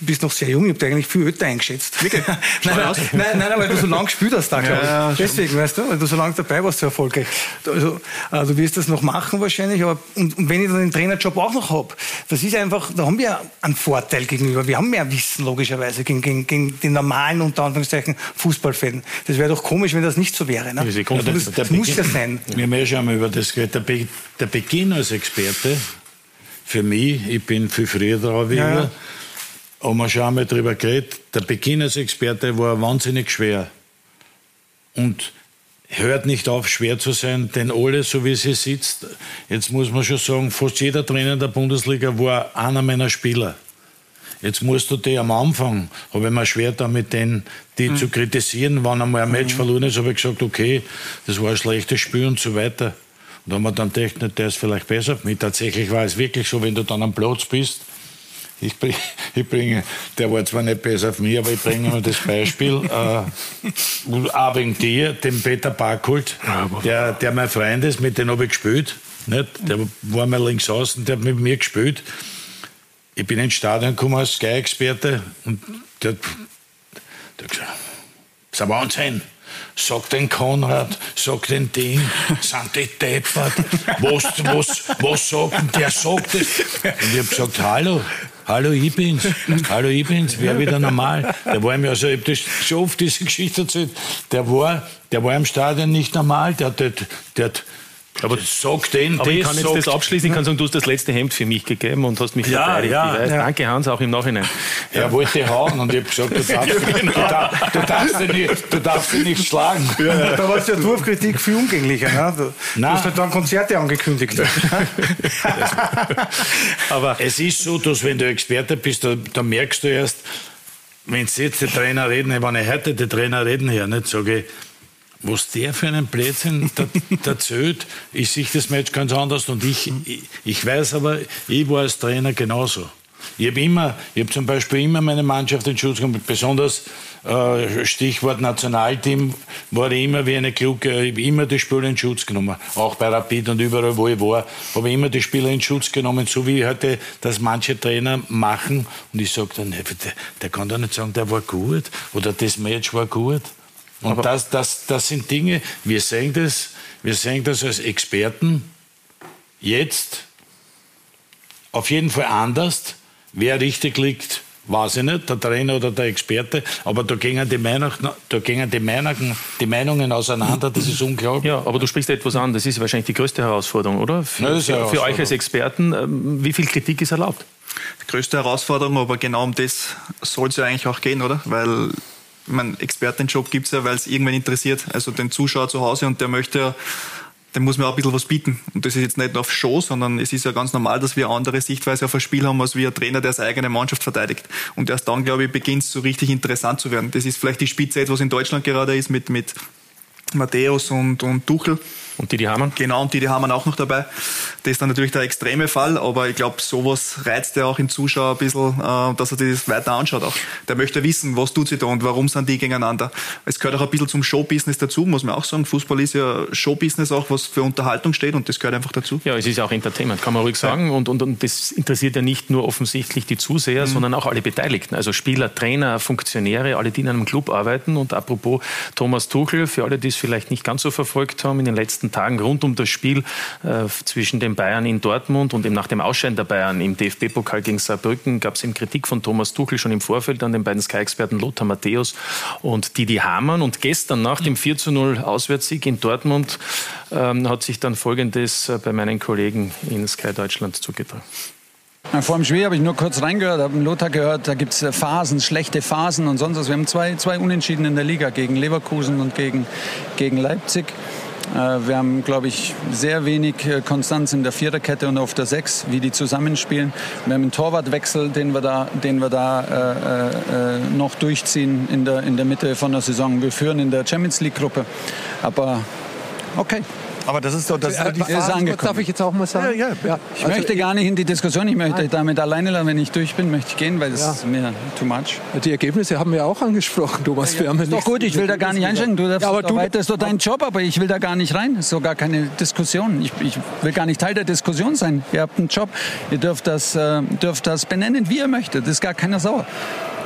Du bist noch sehr jung, ich habe dich eigentlich viel älter eingeschätzt. Wirklich? nein, nein, nein, nein, weil du so lange gespielt hast da, glaube ich. Ja, Deswegen, weißt du, weil du so lange dabei warst, so erfolgreich. Also, äh, du wirst das noch machen wahrscheinlich, aber und, und wenn ich dann den Trainerjob auch noch habe, das ist einfach, da haben wir einen Vorteil gegenüber. Wir haben mehr Wissen, logischerweise, gegen, gegen, gegen den normalen, unter Anführungszeichen, Fußballfan. Das wäre doch komisch, wenn das nicht so wäre. Ne? Ja, das, das muss ja sein. Wir haben ja schon mal über das gehört. Der, Be der Beginn als Experte, für mich, ich bin viel früher dran wie ja, ja. haben wir schon einmal darüber geredet, der Beginn als Experte war wahnsinnig schwer. Und hört nicht auf, schwer zu sein, denn alle, so wie sie sitzt, jetzt muss man schon sagen, fast jeder Trainer der Bundesliga war einer meiner Spieler. Jetzt musst du die am Anfang, habe ich mir schwer damit, den, die mhm. zu kritisieren. Wenn einmal ein Match mhm. verloren ist, habe ich gesagt, okay, das war ein schlechtes Spiel und so weiter. Und da haben wir dann gedacht, der ist vielleicht besser. Mit tatsächlich war es wirklich so, wenn du dann am Platz bist, ich, bring, ich bringe, der war zwar nicht besser auf mich, aber ich bringe nur das Beispiel. äh, auch wegen dir, dem Peter Barkult, der, der mein Freund ist, mit dem habe ich gespielt. Nicht? Der war mal links außen, der hat mit mir gespielt. Ich bin ins Stadion gekommen als Sky-Experte und der, der hat gesagt, das ist ein Wahnsinn. Sag den Konrad, sag den Ding, sind die deppert? Was, was, was sagt denn der? Sagt das? Und ich habe gesagt, hallo, hallo, ich bin's. Hallo, ich bin's. Wer wieder normal? Der war mir, also ich habe das schon oft diese Geschichte erzählt. Der war, der war im Stadion nicht normal. Der, der, der, der aber sag den, aber ich kann jetzt das abschließen. Ich kann sagen, du hast das letzte Hemd für mich gegeben und hast mich ja, verteidigt. Ja, ja. Danke, Hans, auch im Nachhinein. Er wollte hauen und ich habe gesagt, du darfst, du, darfst, du, darfst ihn nicht, du darfst ihn nicht schlagen. Ja, da war es ja Dorfkritik viel umgänglicher. Ne? Du, du hast halt dann Konzerte angekündigt. aber es ist so, dass wenn du Experte bist, da, da merkst du erst, wenn jetzt die Trainer reden, wenn ich heute die Trainer reden hier, nicht sage ich, was der für einen Blödsinn erzählt, ich sehe das Match ganz anders und ich, ich, ich weiß aber, ich war als Trainer genauso. Ich habe immer, ich habe zum Beispiel immer meine Mannschaft in Schutz genommen, besonders äh, Stichwort Nationalteam, war ich immer wie eine Kluge, ich habe immer die Spieler in Schutz genommen. Auch bei Rapid und überall, wo ich war, habe ich immer die Spieler in Schutz genommen, so wie heute das manche Trainer machen. Und ich sage dann, der, der kann doch nicht sagen, der war gut oder das Match war gut. Und das, das, das sind Dinge, wir sehen das, wir sehen das als Experten jetzt auf jeden Fall anders. Wer richtig liegt, weiß ich nicht, der Trainer oder der Experte, aber da gehen die, Meinung, da gehen die, Meinungen, die Meinungen auseinander, das ist unglaublich. Ja, aber du sprichst etwas an, das ist wahrscheinlich die größte Herausforderung, oder? Für, ja, für, für euch als Experten, ähm, wie viel Kritik ist erlaubt? Die größte Herausforderung, aber genau um das soll es ja eigentlich auch gehen, oder? Weil ich meine, Expertenjob gibt es ja, weil es irgendwann interessiert. Also den Zuschauer zu Hause und der möchte ja, dem muss man auch ein bisschen was bieten. Und das ist jetzt nicht nur auf Show, sondern es ist ja ganz normal, dass wir eine andere Sichtweise auf ein Spiel haben, als wie ein Trainer, der seine eigene Mannschaft verteidigt. Und erst dann, glaube ich, beginnt es so richtig interessant zu werden. Das ist vielleicht die Spitze, etwas in Deutschland gerade ist mit, mit Matthäus und, und Tuchel. Und Didi Hamann? Genau, und Didi Hamann auch noch dabei. Das ist dann natürlich der extreme Fall, aber ich glaube, sowas reizt ja auch den Zuschauer ein bisschen, äh, dass er das weiter anschaut auch. Der möchte wissen, was tut sie da und warum sind die gegeneinander. Es gehört auch ein bisschen zum Showbusiness dazu, muss man auch sagen. Fußball ist ja Showbusiness auch, was für Unterhaltung steht und das gehört einfach dazu. Ja, es ist ja auch Entertainment, kann man ruhig sagen. Und, und, und das interessiert ja nicht nur offensichtlich die Zuseher, mhm. sondern auch alle Beteiligten. Also Spieler, Trainer, Funktionäre, alle, die in einem Club arbeiten. Und apropos Thomas Tuchel, für alle, die es vielleicht nicht ganz so verfolgt haben, in den letzten Tagen rund um das Spiel äh, zwischen den Bayern in Dortmund und eben nach dem Ausscheiden der Bayern im DFB-Pokal gegen Saarbrücken gab es eben Kritik von Thomas Tuchel schon im Vorfeld an den beiden Sky-Experten Lothar Matthäus und Didi Hamann. Und gestern nach dem 4 zu 0 Auswärtssieg in Dortmund ähm, hat sich dann Folgendes äh, bei meinen Kollegen in Sky Deutschland zugetragen. Vor dem Spiel habe ich nur kurz reingehört, habe Lothar gehört, da gibt es äh, Phasen, schlechte Phasen und sonst was. Wir haben zwei, zwei Unentschieden in der Liga gegen Leverkusen und gegen, gegen Leipzig. Äh, wir haben, glaube ich, sehr wenig äh, Konstanz in der Viererkette und auf der Sechs, wie die zusammenspielen. Wir haben einen Torwartwechsel, den wir da, den wir da äh, äh, noch durchziehen in der, in der Mitte von der Saison. Wir führen in der Champions League-Gruppe. Aber okay, Aber das ist doch das ist die Phase, darf ich jetzt auch mal sagen? Ja, ja. ja. Ich also möchte gar nicht in die Diskussion, ich möchte damit alleine lassen, wenn ich durch bin, möchte ich gehen, weil das ja. ist mir too much. Die Ergebnisse haben wir auch angesprochen, Thomas. Ja, ja. ist doch gut, ich will da gar nicht einsteigen. Du darfst ja, aber du, weiter, ist doch dein Job, aber ich will da gar nicht rein. Das ist doch gar keine Diskussion. Ich, ich will gar nicht Teil der Diskussion sein. Ihr habt einen Job, ihr dürft das, äh, dürft das benennen, wie ihr möchtet. Das ist gar keiner sauer.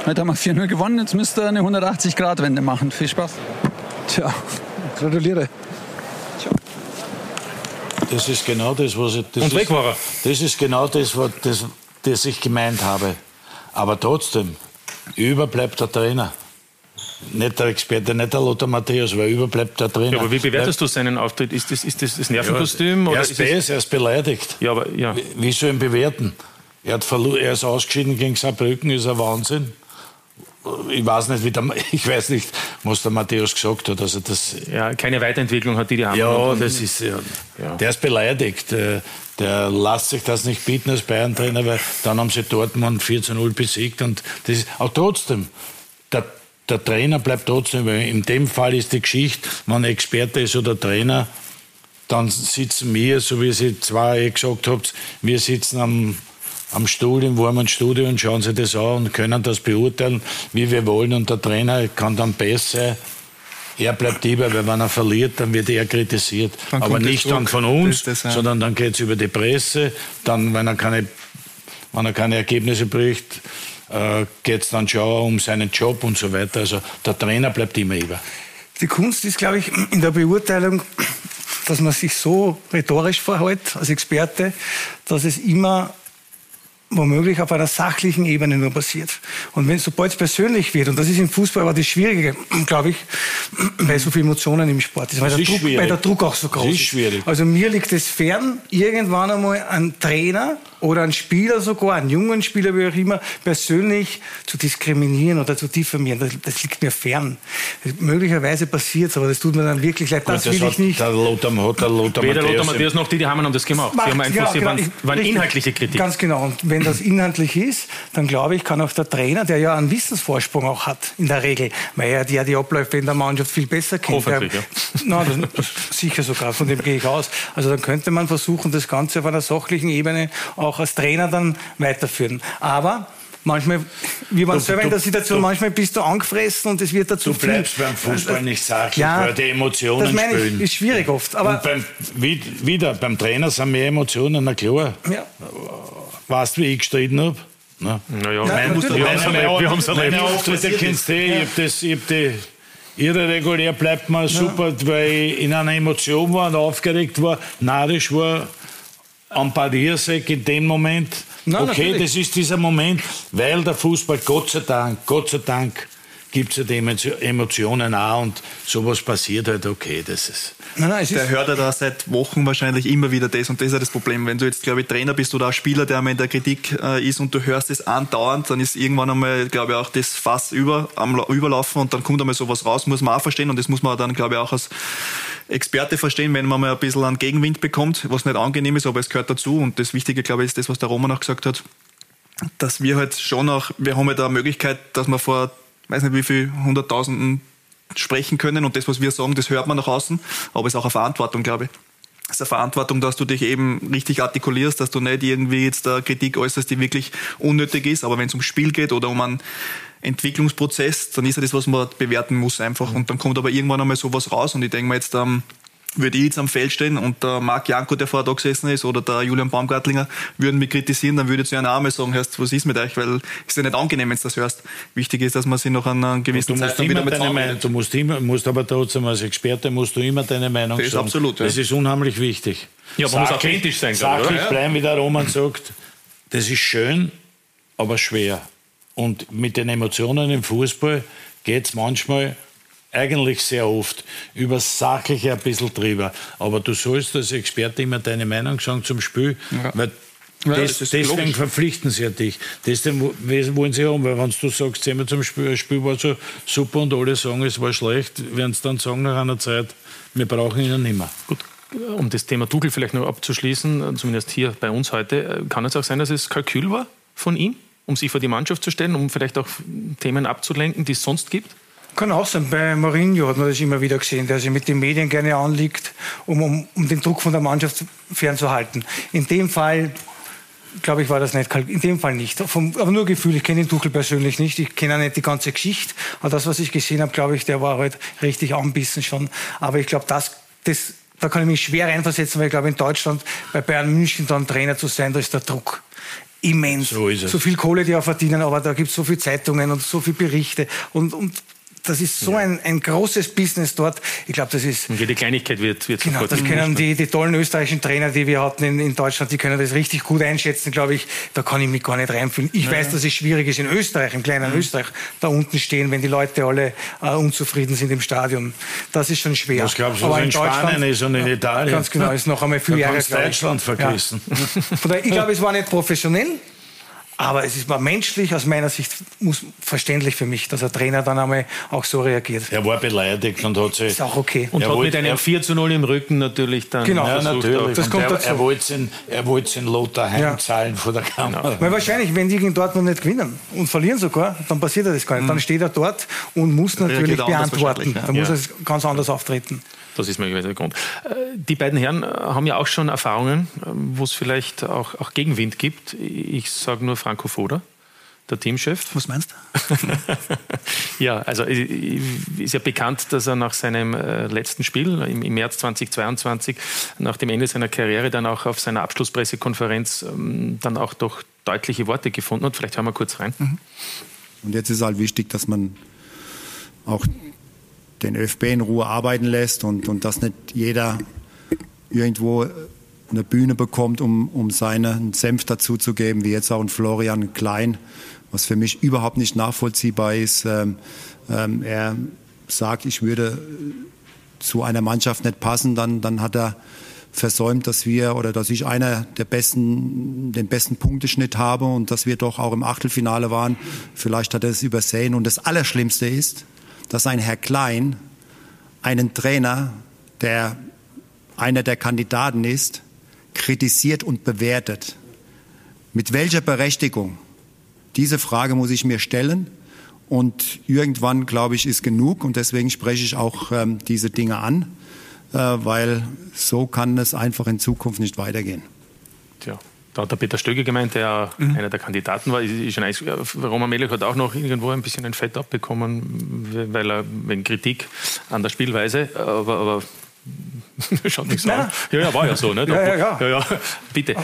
Heute haben wir 4-0 gewonnen, jetzt müsst ihr eine 180-Grad-Wende machen. Viel Spaß. Tja, gratuliere. Das ist genau das, was ich. Das Und weg war er. Das ist genau das, was das, das ich gemeint habe. Aber trotzdem, überbleibt der Trainer. Nicht der Experte, nicht der Lothar Matthäus, weil überbleibt der Trainer. Ja, aber wie bewertest du seinen Auftritt? Ist das ist das, das Nervenkostüm? Ja, er ist, ist er ist beleidigt. Ja, aber, ja. Wie, wie soll ihn bewerten? Er, hat er ist ausgeschieden gegen Saarbrücken, ist ein Wahnsinn ich weiß nicht, wie der, ich weiß nicht, was der Matthäus gesagt hat. Also das, ja, keine Weiterentwicklung hat die die haben. Ja, das ist, ja, ja. der ist beleidigt. Der, der lässt sich das nicht bieten als Bayern-Trainer, weil dann haben sie Dortmund 14-0 besiegt. Und das ist, auch trotzdem, der, der Trainer bleibt trotzdem, weil in dem Fall ist die Geschichte, wenn ein Experte ist oder Trainer, dann sitzen wir, so wie Sie zwei gesagt habt, wir sitzen am am Stuhl im warmen Studio und schauen sich das an und können das beurteilen, wie wir wollen. Und der Trainer kann dann besser. Er bleibt lieber, weil wenn er verliert, dann wird er kritisiert. Dann Aber nicht dann von uns, sondern dann geht es über die Presse. Dann, wenn er keine, wenn er keine Ergebnisse bricht, äh, geht es dann schon um seinen Job und so weiter. Also der Trainer bleibt immer über. Die Kunst ist, glaube ich, in der Beurteilung, dass man sich so rhetorisch verhält als Experte, dass es immer womöglich auf einer sachlichen Ebene nur passiert. Und wenn sobald es persönlich wird, und das ist im Fußball aber das Schwierige, glaube ich, weil so viele Emotionen im Sport ist, weil, der, Druck, weil der Druck auch so groß ist. ist. Schwierig. Also mir liegt es fern, irgendwann einmal einen Trainer oder einen Spieler sogar, einen jungen Spieler, wie auch immer, persönlich zu diskriminieren oder zu diffamieren. Das, das liegt mir fern. Möglicherweise passiert es, aber das tut mir dann wirklich leid. Das, das will ich nicht. Der Lothar, hat der Lothar Weder Lothar Matthäus noch die, die haben das gemacht. Macht, Sie haben einfach, genau, sie waren, waren inhaltliche Kritik. Ganz genau. Und wenn das inhaltlich ist, dann glaube ich, kann auch der Trainer, der ja einen Wissensvorsprung auch hat, in der Regel, weil er ja die Abläufe in der Mannschaft viel besser kennt. Hoffentlich, ja. Nein, das, sicher sogar, von dem gehe ich aus. Also dann könnte man versuchen, das Ganze auf einer sachlichen Ebene auch als Trainer dann weiterführen. Aber manchmal, wie man selber in der Situation, du, manchmal bist du angefressen und es wird dazu Du bleibst viel. beim Fußball nicht sachlich, ja, weil die Emotionen das meine spielen. ist schwierig oft. Aber und beim, wieder, beim Trainer sind mehr Emotionen, na klar. Ja. Weißt du, wie ich gestritten habe? Na? Naja, ja, mein, wir haben es erlebt. Meine Auftritte kennst du eh. Ich habe das, ich hab die, irre regulär bleibt mir super, ja. weil ich in einer Emotion war und aufgeregt war, narisch war, am Pariersäck in dem Moment. Nein, okay, natürlich. das ist dieser Moment, weil der Fußball, Gott sei Dank, Gott sei Dank, gibt es ja die Emotionen auch und sowas passiert halt, okay, das ist. Nein, nein, der hört ja da seit Wochen wahrscheinlich immer wieder das und das ist ja das Problem. Wenn du jetzt, glaube ich, Trainer bist oder auch Spieler, der einmal in der Kritik äh, ist und du hörst es andauernd, dann ist irgendwann einmal, glaube ich, auch das Fass über, am Überlaufen und dann kommt einmal sowas raus, muss man auch verstehen und das muss man dann, glaube ich, auch als Experte verstehen, wenn man mal ein bisschen einen Gegenwind bekommt, was nicht angenehm ist, aber es gehört dazu und das Wichtige, glaube ich, ist das, was der Roman auch gesagt hat, dass wir halt schon auch, wir haben ja halt da eine Möglichkeit, dass man vor weiß nicht wie viel Hunderttausenden sprechen können. Und das, was wir sagen, das hört man nach außen, aber es ist auch eine Verantwortung, glaube ich. Es ist eine Verantwortung, dass du dich eben richtig artikulierst, dass du nicht irgendwie jetzt da Kritik äußerst, die wirklich unnötig ist, aber wenn es um Spiel geht oder um einen Entwicklungsprozess, dann ist ja das, was man bewerten muss einfach. Und dann kommt aber irgendwann einmal sowas raus. Und ich denke mir jetzt, ähm, würde ich jetzt am Feld stehen und der Marc Janko, der vorher da gesessen ist, oder der Julian Baumgartlinger würden mich kritisieren, dann würde ich zu einer Arme sagen, hörst, was ist mit euch? Weil es ist ja nicht angenehm, wenn du das hörst. Wichtig ist, dass man sich noch an einer gewissen du Zeit dann wieder mit deine Meinung, Du musst, immer, musst aber trotzdem als Experte musst du immer deine Meinung das sagen. Ist absolut, ja. Das ist unheimlich wichtig. Ja, man sachlich, muss authentisch sein. Sachlich oder? bleiben, wie der Roman sagt, das ist schön, aber schwer. Und mit den Emotionen im Fußball geht es manchmal eigentlich sehr oft über Sachliche ein bisschen drüber. Aber du sollst als Experte immer deine Meinung sagen zum Spiel, ja. weil ja, das deswegen logisch. verpflichten sie ja dich. Deswegen wollen sie haben, weil wenn du sagst, immer zum Spiel, das Spiel war so super und alle sagen, es war schlecht, werden sie dann sagen nach einer Zeit, wir brauchen ihn nicht mehr. Gut, um das Thema Tuchel vielleicht noch abzuschließen, zumindest hier bei uns heute, kann es auch sein, dass es Kalkül war von ihm, um sich vor die Mannschaft zu stellen, um vielleicht auch Themen abzulenken, die es sonst gibt? Kann auch sein. Bei Mourinho hat man das immer wieder gesehen, der sich mit den Medien gerne anliegt, um, um, um den Druck von der Mannschaft fernzuhalten. In dem Fall glaube ich, war das nicht. In dem Fall nicht. Vom, aber nur Gefühl. Ich kenne den Tuchel persönlich nicht. Ich kenne auch nicht die ganze Geschichte. Aber das, was ich gesehen habe, glaube ich, der war halt richtig anbissen schon. Aber ich glaube, das, das, da kann ich mich schwer reinversetzen, weil ich glaube, in Deutschland bei Bayern München dann Trainer zu sein, da ist der Druck immens. So, ist es. so viel Kohle, die auch verdienen, aber da gibt es so viele Zeitungen und so viele Berichte. Und, und das ist so ja. ein, ein großes Business dort. Ich glaube, das ist. Und jede Kleinigkeit wird, wird Genau, das können die, die tollen österreichischen Trainer, die wir hatten in, in Deutschland, die können das richtig gut einschätzen, glaube ich. Da kann ich mich gar nicht reinfühlen. Ich ja. weiß, dass es schwierig ist in Österreich, im kleinen mhm. Österreich, da unten stehen, wenn die Leute alle äh, unzufrieden sind im Stadion. Das ist schon schwer. Was glaubst du, was in, in Spanien ist und in Italien? Ganz genau, ist noch einmal viel Jahre. Deutschland vergessen. Ja. ich glaube, es war nicht professionell. Aber es ist war menschlich, aus meiner Sicht muss, verständlich für mich, dass ein Trainer dann einmal auch so reagiert. Er war beleidigt und hat sich. Ist auch okay. Und hat wollte, mit einem 4 zu 0 im Rücken natürlich dann. Genau, ja, natürlich. Das kommt er, dazu. er wollte es in, er in Lothar heimzahlen ja. vor der Kamera. Genau. Weil wahrscheinlich, wenn die gegen Dortmund nicht gewinnen und verlieren sogar, dann passiert das gar nicht. Mhm. Dann steht er dort und muss natürlich beantworten. Ja. Dann muss er ganz anders auftreten. Das ist möglicherweise der Grund. Äh, die beiden Herren äh, haben ja auch schon Erfahrungen, äh, wo es vielleicht auch, auch Gegenwind gibt. Ich sage nur Franco Foda der Teamchef. Was meinst du? ja, also ist ja bekannt, dass er nach seinem letzten Spiel im März 2022, nach dem Ende seiner Karriere, dann auch auf seiner Abschlusspressekonferenz ähm, dann auch doch deutliche Worte gefunden hat. Vielleicht hören wir kurz rein. Mhm. Und jetzt ist halt wichtig, dass man auch den ÖFB in Ruhe arbeiten lässt und, und dass nicht jeder irgendwo eine Bühne bekommt, um, um seinen Senf dazuzugeben, wie jetzt auch ein Florian Klein, was für mich überhaupt nicht nachvollziehbar ist. Ähm, ähm, er sagt, ich würde zu einer Mannschaft nicht passen, dann, dann hat er versäumt, dass wir oder dass ich einer der besten, den besten Punkteschnitt habe und dass wir doch auch im Achtelfinale waren. Vielleicht hat er es übersehen. Und das Allerschlimmste ist, dass ein Herr Klein einen Trainer, der einer der Kandidaten ist, kritisiert und bewertet. Mit welcher Berechtigung? Diese Frage muss ich mir stellen. Und irgendwann, glaube ich, ist genug. Und deswegen spreche ich auch ähm, diese Dinge an, äh, weil so kann es einfach in Zukunft nicht weitergehen. Tja. Da hat der Peter Stöge gemeint, der mhm. einer der Kandidaten war. Ist schon eins, Roman Melech hat auch noch irgendwo ein bisschen ein Fett abbekommen, weil er wegen Kritik an der Spielweise. Aber, aber Schaut nichts so an. Ja, ja, war ja so. Ne? Ja, ja, ja. ja, ja. Bitte,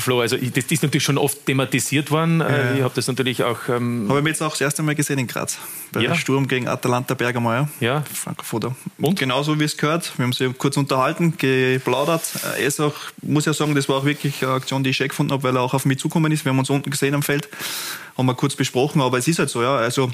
Flo, also das ist natürlich schon oft thematisiert worden. Ja. Ich habe das natürlich auch. Ähm habe ich jetzt auch das erste Mal gesehen in Graz. Bei ja. Sturm gegen Atalanta Bergamo. Ja. Franco Foda. Und? Genauso wie es gehört. Wir haben sie kurz unterhalten, geplaudert. Er ist auch, muss ja sagen, das war auch wirklich eine Aktion, die ich schön gefunden habe, weil er auch auf mich zukommen ist. Wir haben uns unten gesehen am Feld, haben wir kurz besprochen, aber es ist halt so, ja. Also,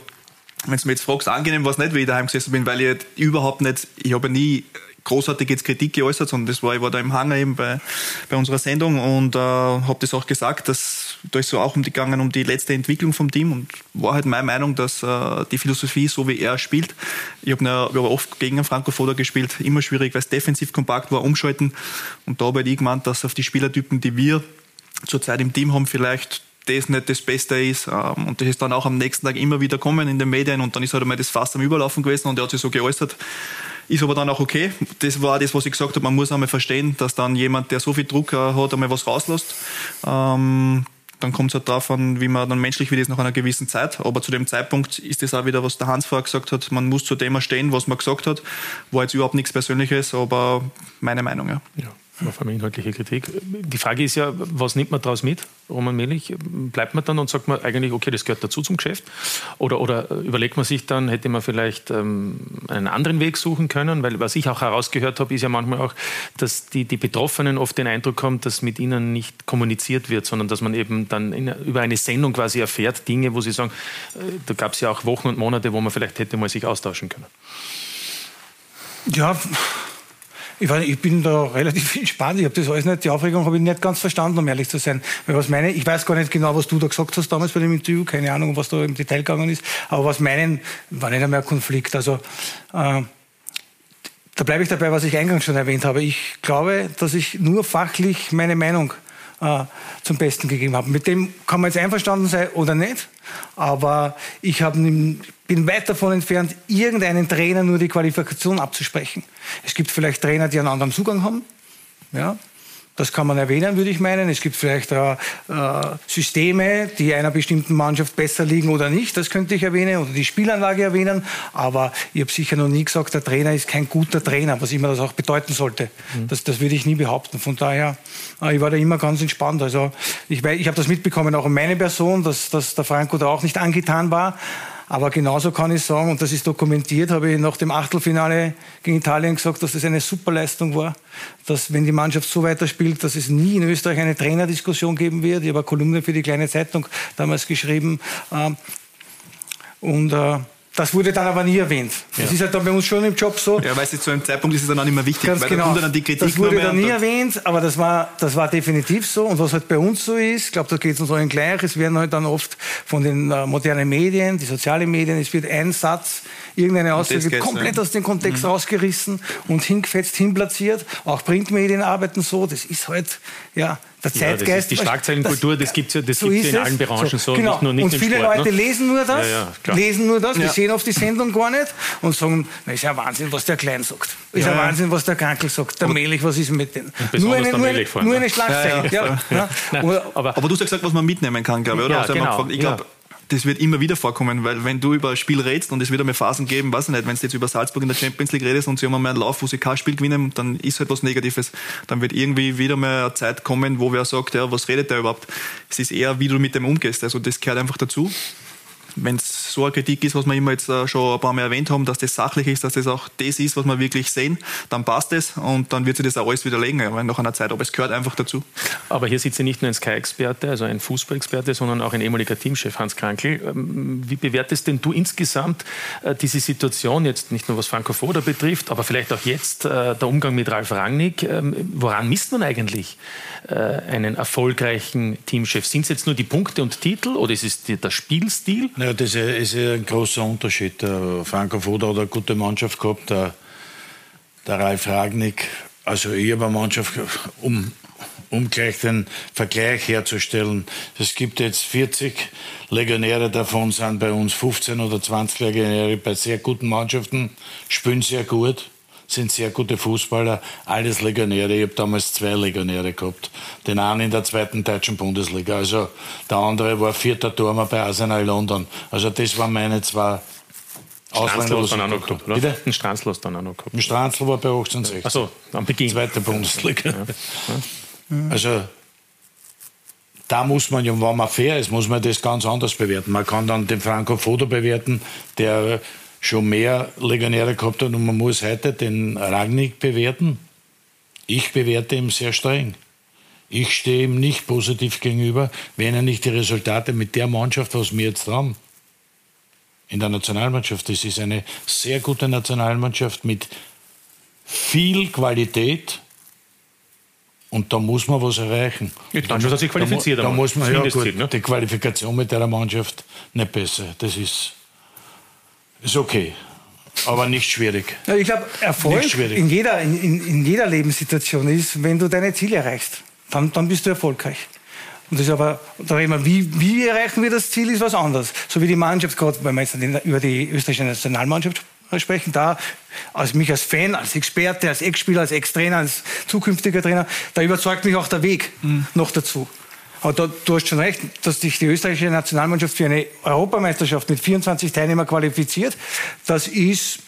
wenn du mich jetzt fragst, angenehm war es nicht, wie ich daheim gesessen bin, weil ich überhaupt nicht, ich habe nie großartig jetzt Kritik geäußert, sondern das war, ich war da im Hangar eben bei, bei unserer Sendung und äh, habe das auch gesagt, dass da ist so auch um die gegangen um die letzte Entwicklung vom Team und war halt meine Meinung, dass äh, die Philosophie, so wie er spielt, ich habe hab oft gegen einen Franco Foda gespielt, immer schwierig, weil es defensiv kompakt war, umschalten und da habe ich gemeint, dass auf die Spielertypen, die wir zurzeit im Team haben, vielleicht das nicht das Beste ist. Ähm, und das ist dann auch am nächsten Tag immer wieder kommen in den Medien und dann ist halt einmal das fast am Überlaufen gewesen und er hat sich so geäußert, ist aber dann auch okay. Das war das, was ich gesagt habe. Man muss einmal verstehen, dass dann jemand, der so viel Druck äh, hat, einmal was rauslässt. Ähm, dann kommt es halt darauf an, wie man dann menschlich wird ist nach einer gewissen Zeit. Aber zu dem Zeitpunkt ist das auch wieder, was der Hans vorher gesagt hat. Man muss zu dem stehen, was man gesagt hat. War jetzt überhaupt nichts Persönliches, aber meine Meinung, ja. ja auf eine inhaltliche Kritik. Die Frage ist ja, was nimmt man daraus mit, Roman Melich? Bleibt man dann und sagt man eigentlich, okay, das gehört dazu zum Geschäft? Oder, oder überlegt man sich dann, hätte man vielleicht ähm, einen anderen Weg suchen können? Weil was ich auch herausgehört habe, ist ja manchmal auch, dass die, die Betroffenen oft den Eindruck haben, dass mit ihnen nicht kommuniziert wird, sondern dass man eben dann in, über eine Sendung quasi erfährt, Dinge, wo sie sagen, äh, da gab es ja auch Wochen und Monate, wo man vielleicht hätte mal sich austauschen können. Ja, ich, weiß, ich bin da relativ entspannt. Ich habe das alles nicht, die Aufregung habe ich nicht ganz verstanden, um ehrlich zu sein. Weil was meine, ich weiß gar nicht genau, was du da gesagt hast damals bei dem Interview, keine Ahnung, was da im Detail gegangen ist. Aber was meinen, war nicht einmal ein Konflikt. Also, äh, da bleibe ich dabei, was ich eingangs schon erwähnt habe. Ich glaube, dass ich nur fachlich meine Meinung äh, zum Besten gegeben haben. Mit dem kann man jetzt einverstanden sein oder nicht, aber ich hab, bin weit davon entfernt, irgendeinen Trainer nur die Qualifikation abzusprechen. Es gibt vielleicht Trainer, die einen anderen Zugang haben, ja, das kann man erwähnen, würde ich meinen. Es gibt vielleicht äh, Systeme, die einer bestimmten Mannschaft besser liegen oder nicht. Das könnte ich erwähnen oder die Spielanlage erwähnen. Aber ich habe sicher noch nie gesagt, der Trainer ist kein guter Trainer, was immer das auch bedeuten sollte. Mhm. Das, das würde ich nie behaupten. Von daher, äh, ich war da immer ganz entspannt. Also ich, ich habe das mitbekommen, auch in meiner Person, dass, dass der Franco da auch nicht angetan war. Aber genauso kann ich sagen, und das ist dokumentiert, habe ich nach dem Achtelfinale gegen Italien gesagt, dass das eine Superleistung war. Dass, wenn die Mannschaft so weiterspielt, dass es nie in Österreich eine Trainerdiskussion geben wird. Ich habe eine Kolumne für die kleine Zeitung damals geschrieben. Ähm, und äh, das wurde dann aber nie erwähnt. Ja. Das ist halt dann bei uns schon im Job so. Ja, weil es zu einem Zeitpunkt ist es dann auch nicht mehr wichtig, Ganz weil genau. da dann die Kritik Das wurde dann nie erwähnt, aber das war, das war definitiv so. Und was halt bei uns so ist, ich glaube, da geht es uns allen gleich, es werden halt dann oft von den äh, modernen Medien, die sozialen Medien, es wird ein Satz, irgendeine Aussage komplett ja. aus dem Kontext mhm. rausgerissen und hingefetzt, hinplatziert. Auch Printmedien arbeiten so, das ist halt, ja, der Zeitgeist. Ja, die Schlagzeilenkultur, das, das gibt es ja, das so gibt's ja in allen Branchen so, so genau. nicht nur nicht Und viele Sport, Leute ne? lesen nur das, ja, ja, lesen nur das, die sehen auf die Sendung gar nicht und sagen, na, ist ja Wahnsinn, was der Klein sagt. Ist ja, Wahnsinn, was der Krankel sagt. Der Melich, was ist mit denen? Nur eine, nur, eine, nur eine Schlagzeile. Aber, aber, du hast ja gesagt, was man mitnehmen kann, glaube ich, oder? Ja, genau. Ich glaube, das wird immer wieder vorkommen, weil wenn du über ein Spiel redest und es wird einmal Phasen geben, weiß ich nicht, wenn du jetzt über Salzburg in der Champions League redest und sie haben einmal einen Lauf, wo sie kein Spiel gewinnen, dann ist halt was Negatives. Dann wird irgendwie wieder mal eine Zeit kommen, wo wer sagt, ja, was redet der überhaupt? Es ist eher, wie du mit dem umgehst. Also das gehört einfach dazu wenn so eine Kritik ist, was wir immer jetzt äh, schon ein paar Mal erwähnt haben, dass das sachlich ist, dass das auch das ist, was wir wirklich sehen, dann passt es und dann wird sich das auch alles widerlegen, weil nach einer Zeit, aber es gehört einfach dazu. Aber hier sitzt ja nicht nur ein Sky-Experte, also ein Fußballexperte, sondern auch ein ehemaliger Teamchef, Hans Krankel. Ähm, wie bewertest denn du insgesamt äh, diese Situation, jetzt nicht nur was Franco Foda betrifft, aber vielleicht auch jetzt äh, der Umgang mit Ralf Rangnick? Ähm, woran misst man eigentlich einen erfolgreichen Teamchef? Sind es jetzt nur die Punkte und Titel oder ist es der Spielstil? Ja, das ist ein großer Unterschied. Der Franco Foda hat eine gute Mannschaft gehabt, der, der Ralf Ragnick. Also ich habe eine Mannschaft, um, um gleich den Vergleich herzustellen. Es gibt jetzt 40 Legionäre, davon sind bei uns 15 oder 20 Legionäre bei sehr guten Mannschaften, spielen sehr gut sind sehr gute Fußballer, alles Legionäre. Ich habe damals zwei Legionäre gehabt. Den einen in der zweiten deutschen Bundesliga. Also der andere war vierter Turmer bei Arsenal London. Also das waren meine zwei Stranzl dann auch noch gehabt, oder? Bitte? Ein Stranzl dann auch noch gehabt. Ein Stranzl war bei 1860. Achso, am Beginn. Zweite Bundesliga. Ja. Also da muss man ja, wenn man fair ist, muss man das ganz anders bewerten. Man kann dann den Franco Foto bewerten, der schon mehr Legionäre gehabt hat und man muss heute den Ragnik bewerten. Ich bewerte ihn sehr streng. Ich stehe ihm nicht positiv gegenüber, wenn er nicht die Resultate mit der Mannschaft, was wir jetzt haben, in der Nationalmannschaft. Das ist eine sehr gute Nationalmannschaft mit viel Qualität. Und da muss man was erreichen. Ja, dann muss er sich qualifiziert. Da, da muss man ja gut, ne? die Qualifikation mit der Mannschaft nicht besser. Das ist ist okay. Aber nicht schwierig. Ja, ich glaube, Erfolg in jeder, in, in, jeder Lebenssituation ist, wenn du deine Ziele erreichst. Dann, dann bist du erfolgreich. Und das ist aber, da reden wir, wie, wie erreichen wir das Ziel, ist was anderes. So wie die Mannschaft, gerade wenn wir jetzt über die österreichische Nationalmannschaft sprechen, da als mich als Fan, als Experte, als Ex-Spieler, als Ex-Trainer, als zukünftiger Trainer, da überzeugt mich auch der Weg mhm. noch dazu. Aber da, du hast schon recht, dass sich die österreichische Nationalmannschaft für eine Europameisterschaft mit 24 Teilnehmern qualifiziert. Das ist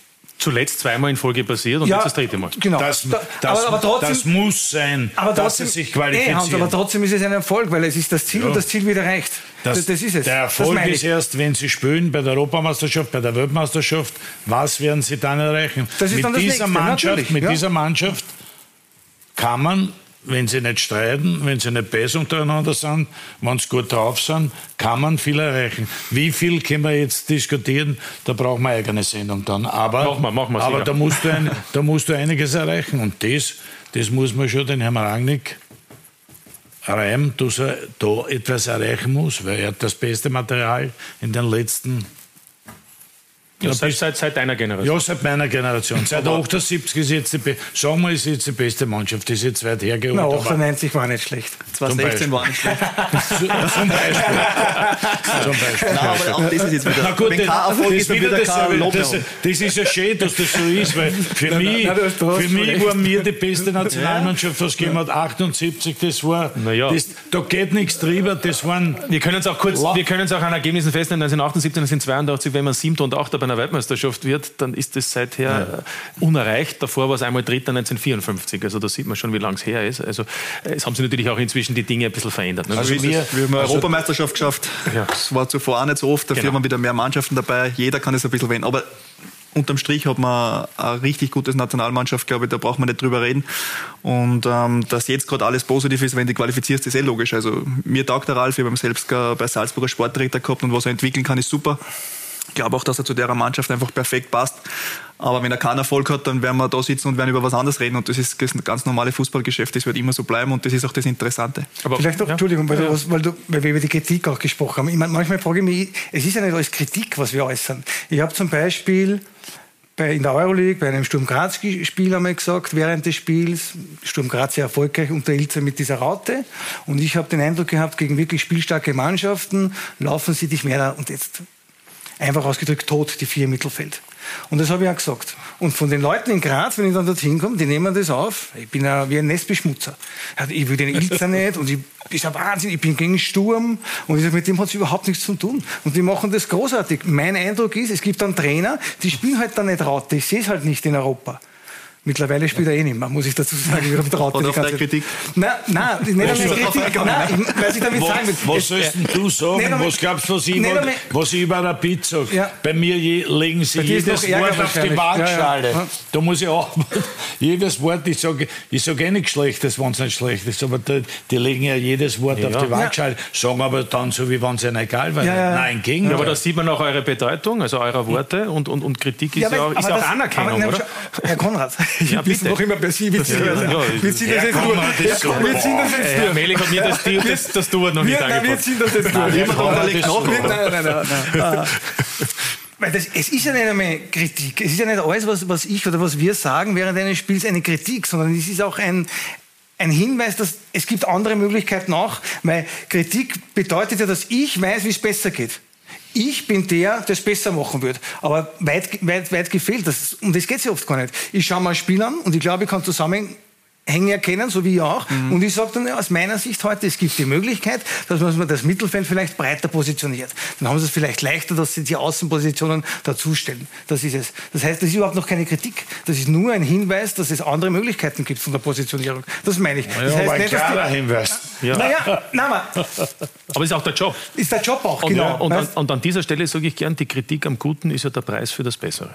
zuletzt zweimal in Folge passiert und ja, jetzt das dritte Mal. Genau. Das, das, aber, aber trotzdem, das muss sein, aber trotzdem, dass sie sich qualifizieren. Nee, aber trotzdem ist es ein Erfolg, weil es ist das Ziel ja. und das Ziel wird erreicht. Das, das ist es. Der Erfolg ist erst, wenn sie spielen bei der Europameisterschaft, bei der Weltmeisterschaft. Was werden sie dann erreichen? Das ist mit dann das dieser nächste, Mannschaft, mit ja. dieser Mannschaft kann man wenn sie nicht streiten, wenn sie nicht besser untereinander sind, wenn sie gut drauf sind, kann man viel erreichen. Wie viel können wir jetzt diskutieren? Da brauchen wir eine eigene Sendung dann. Aber, mach mal, mach mal aber da, musst du ein, da musst du einiges erreichen. Und das, das muss man schon den Herrn Rangnick reimen, dass er da etwas erreichen muss, weil er hat das beste Material in den letzten Ja, seit, seit, seit deiner Generation. Ja, seit meiner Generation. Seit 78 ist jetzt die, sagen wir, ist jetzt die beste Mannschaft. Die ist jetzt weit hergeholt. Na, 98 war nicht schlecht. 2016 war nicht schlecht. Zum Beispiel. Zum Beispiel. Nein, aber auch das ist jetzt wieder. Na gut, wenn kein Erfolg ist, dann wieder dasselbe. kein Lob das, das ist ja schön, dass das so ist, weil für Nein, mich, nein, für mich war mir die beste Nationalmannschaft, was gegeben hat, 78, das war, ja. das, da geht nichts drüber, das waren... Wir können es auch kurz, La- wir können es auch an Ergebnissen feststellen. 1978, 1982, wenn man siebter und achter bei einer Weltmeisterschaft wird, dann ist das seither äh, unerreicht. Davor war es einmal dritter 1954. Also da sieht man schon, wie lange es her ist. Also äh, es haben sich natürlich auch inzwischen die Dinge ein bisschen verändert. ne? Also wir, wir haben eine also- Europameisterschaft geschafft. Ja. Das war zuvor auch nicht so oft. Dafür Genau. haben wir wieder mehr Mannschaften dabei. Jeder kann es ein bisschen wählen. Aber unterm Strich hat man eine richtig gute Nationalmannschaft, glaube ich. Da braucht man nicht drüber reden. Und ähm, dass jetzt gerade alles positiv ist, wenn du qualifizierst, ist eh logisch. Also mir taugt der Ralf. Wir haben selbst bei Salzburger Sportdirektor gehabt und was er entwickeln kann, ist super. Ich glaube auch, dass er zu der Mannschaft einfach perfekt passt. Aber wenn er keinen Erfolg hat, dann werden wir da sitzen und werden über was anderes reden. Und das ist das ganz normale Fußballgeschäft. Das wird immer so bleiben und das ist auch das Interessante. Aber, Vielleicht noch, ja. Entschuldigung, weil, du, was- weil, du, weil wir über die Kritik auch gesprochen haben. Ich meine, manchmal frage ich mich, es ist ja nicht alles Kritik, was wir äußern. Ich habe zum Beispiel bei, in der Euroleague bei einem Sturm Graz-Spiel einmal gesagt, während des Spiels, Sturm Graz sehr erfolgreich unter Ilze mit dieser Raute. Und ich habe den Eindruck gehabt, gegen wirklich spielstarke Mannschaften laufen sie dich mehr und jetzt einfach ausgedrückt tot, die vier im Mittelfeld. Und das habe ich auch gesagt. Und von den Leuten in Graz, wenn ich dann dorthin komme, die nehmen das auf. Ich bin ja wie ein Nestbeschmutzer. Ich will den Ilzer nicht und ich, ich sage Wahnsinn, ich bin gegen Sturm und ich sage, mit dem hat es überhaupt nichts zu tun. Und die machen das großartig. Mein Eindruck ist, es gibt dann Trainer, die spielen halt dann nicht Raute. Ich sehe es halt nicht in Europa. Mittlerweile spielt er eh nicht mehr, muss ich dazu sagen. Ich hab Raute Oder auf der. Kritik? Nein, nein, nicht einmal Kritik. Nein, was ich damit sagen will. Was es- sollst denn du sagen? Nicht was glaubst du, was ich, über- was ich über Rapid sage? Ja. Bei mir je, legen sie jedes Wort auf die. Waagschale. Ja, ja. Da muss ich auch jedes Wort, ich sage ich sag eh nichts Schlechtes, wenn es nicht schlecht ist, aber die, die legen ja jedes Wort Ja. auf die Waagschale, sagen aber dann so, wie wenn es ihnen egal wäre. Ja, ja. Nein. Ja, aber da sieht man auch eure Bedeutung, also eurer Worte und, und, und Kritik ist ja, aber- auch, ist ja auch das- Anerkennung, aber, oder? Herr Konrad, Ja, wir bitte. sind noch immer bei Sie. Wir ziehen Ja, das, ja, wir ziehen das jetzt durch. Wir ziehen das jetzt durch. Melik hat mir das, das, das Duet noch nicht Wir, nein, wir ziehen das jetzt durch. Konrad ist so- Nein, nein, nein, nein. Ah. Weil das, es ist ja nicht einmal Kritik. Es ist ja nicht alles, was, was ich oder was wir sagen während eines Spiels eine Kritik, sondern es ist auch ein, ein Hinweis, dass es gibt andere Möglichkeiten auch, weil Kritik bedeutet ja, dass ich weiß, wie es besser geht. Ich bin der, der es besser machen wird. Aber weit, weit, weit gefehlt. Das, um das geht es ja oft gar nicht. Ich schaue mal ein Spiel an und ich glaube, ich kann Zusammenhänge erkennen, so wie ihr auch. Und ich sage dann aus meiner Sicht heute, es gibt die Möglichkeit, dass man das Mittelfeld vielleicht breiter positioniert. Dann haben sie es vielleicht leichter, dass sie die Außenpositionen dazustellen. Das ist es. Das heißt, das ist überhaupt noch keine Kritik. Das ist nur ein Hinweis, dass es andere Möglichkeiten gibt von der Positionierung. Das meine ich. Das ja, heißt nicht, die- klarer Hinweis. Ja. Naja, nein, aber Aber ist auch der Job. ist der Job auch, Und, genau. und, Weißt- und an dieser Stelle sage ich gern, die Kritik am Guten ist ja der Preis für das Bessere.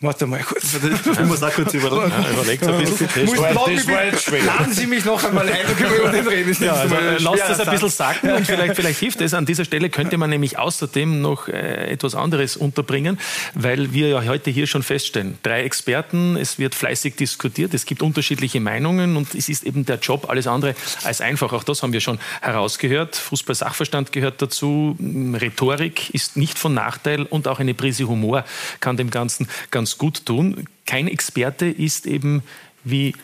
Warte mal kurz. Ich muss auch kurz überlegen. Ja, überlegt ein bisschen. Das war, das war jetzt schwer. Laden Sie mich noch einmal ein, dann können wir über den reden. Das Ja, also, äh, lasst das ein bisschen sacken und vielleicht, vielleicht hilft es. An dieser Stelle könnte man nämlich außerdem noch äh, etwas anderes unterbringen, weil wir ja heute hier schon feststellen, drei Experten, es wird fleißig diskutiert, es gibt unterschiedliche Meinungen und es ist eben der Job alles andere als einfach. Auch das haben wir schon herausgehört. Fußball-Sachverstand gehört dazu, Rhetorik ist nicht von Nachteil und auch eine Prise Humor kann dem Ganzen ganz gut tun. Kein Experte ist eben wie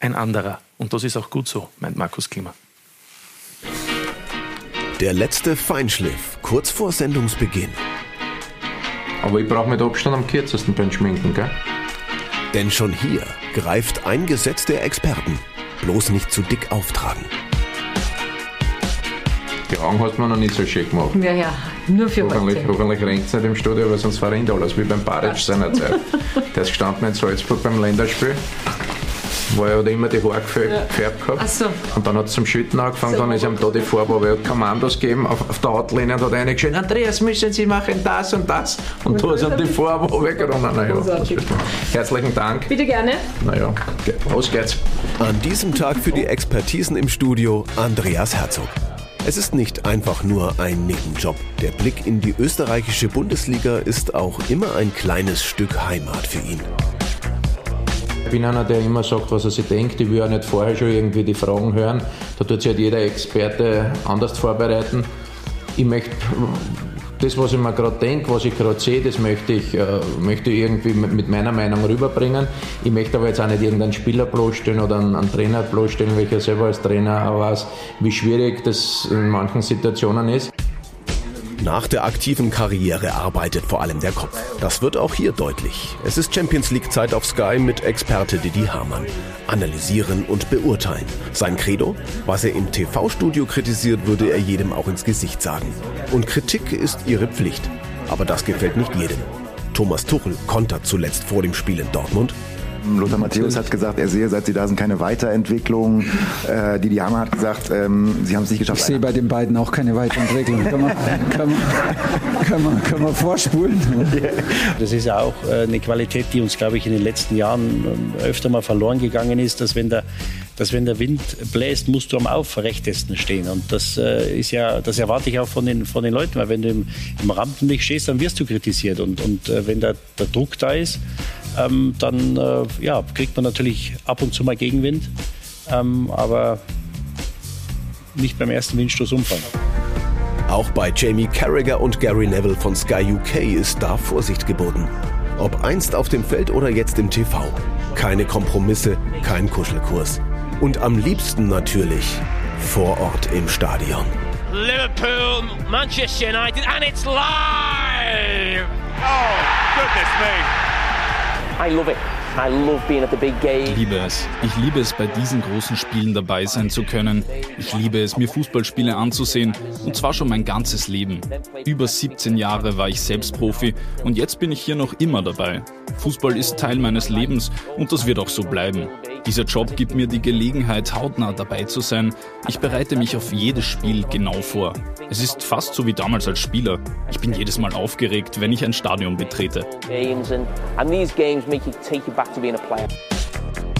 ein anderer. Und das ist auch gut so, meint Markus Klima. Der letzte Feinschliff, kurz vor Sendungsbeginn. Aber ich brauche mit Abstand am kürzesten beim Schminken, gell? Denn schon hier greift ein Gesetz der Experten. Bloß nicht zu dick auftragen. Die Augen hast du mir noch nicht so schön gemacht. Ja, ja, nur für Hoffentlich, heute. hoffentlich rennt es nicht im Studio, weil sonst verrennt alles, wie beim Baric seinerzeit. Der ist gestanden in Salzburg beim Länderspiel, wo er hat immer die Haare gefärbt, Ja. gefärbt gehabt. Ach so. Und dann hat es zum Schütten angefangen, dann ist ihm da die Farbe, aber er hat Kommandos gegeben auf, auf der Outlinie und hat reingeschrieben, Andreas, müssen Sie machen das und das. Und da ist ihm die Farbe runtergegangen. Naja? Herzlichen Dank. Bitte gerne. Naja, los geht's. An diesem Tag für die Expertisen im Studio Andreas Herzog. Es ist nicht einfach nur ein Nebenjob. Der Blick in die österreichische Bundesliga ist auch immer ein kleines Stück Heimat für ihn. Ich bin einer, der immer sagt, was er sich denkt. Ich will auch nicht vorher schon irgendwie die Fragen hören. Da tut sich halt jeder Experte anders vorbereiten. Ich möchte das, was ich mir gerade denke, was ich gerade sehe, das möchte ich, äh, möchte ich irgendwie mit meiner Meinung rüberbringen. Ich möchte aber jetzt auch nicht irgendeinen Spieler bloßstellen oder einen, einen Trainer bloßstellen, ja selber als Trainer weiß, wie schwierig das in manchen Situationen ist. Nach der aktiven Karriere arbeitet vor allem der Kopf. Das wird auch hier deutlich. Es ist Champions League Zeit auf Sky mit Experte Didi Hamann. Analysieren und beurteilen. Sein Credo? Was er im TV-Studio kritisiert, würde er jedem auch ins Gesicht sagen. Und Kritik ist ihre Pflicht. Aber das gefällt nicht jedem. Thomas Tuchel kontert zuletzt vor dem Spiel in Dortmund. Lothar Matthäus hat gesagt, er sehe, seit sie da sind, keine Weiterentwicklung. Äh, Didi Hammer hat gesagt, ähm, sie haben es nicht geschafft. Ich sehe bei den beiden auch keine Weiterentwicklung. kann, man, kann, man, kann, man, kann man vorspulen? Das ist ja auch äh, eine Qualität, die uns, glaube ich, in den letzten Jahren ähm, öfter mal verloren gegangen ist, dass wenn der dass wenn der Wind bläst, musst du am Aufrechtesten stehen. Und das äh, ist ja, das erwarte ich auch von den, von den Leuten, weil wenn du im, im Rampenlicht stehst, dann wirst du kritisiert. Und, und äh, wenn da der Druck da ist, ähm, dann äh, ja, kriegt man natürlich ab und zu mal Gegenwind, ähm, aber nicht beim ersten Windstoß umfallen. Auch bei Jamie Carragher und Gary Neville von Sky UK ist da Vorsicht geboten. Ob einst auf dem Feld oder jetzt im TV. Keine Kompromisse, kein Kuschelkurs. Und am liebsten natürlich vor Ort im Stadion. Liverpool, Manchester United, and it's live! Oh, goodness me! I love it. I love being at the big game. Ich liebe es. Ich liebe es, bei diesen großen Spielen dabei sein zu können. Ich liebe es, mir Fußballspiele anzusehen. Und zwar schon mein ganzes Leben. Über 17 Jahre war ich selbst Profi und jetzt bin ich hier noch immer dabei. Fußball ist Teil meines Lebens und das wird auch so bleiben. Dieser Job gibt mir die Gelegenheit, hautnah dabei zu sein. Ich bereite mich auf jedes Spiel genau vor. Es ist fast so wie damals als Spieler. Ich bin jedes Mal aufgeregt, wenn ich ein Stadion betrete.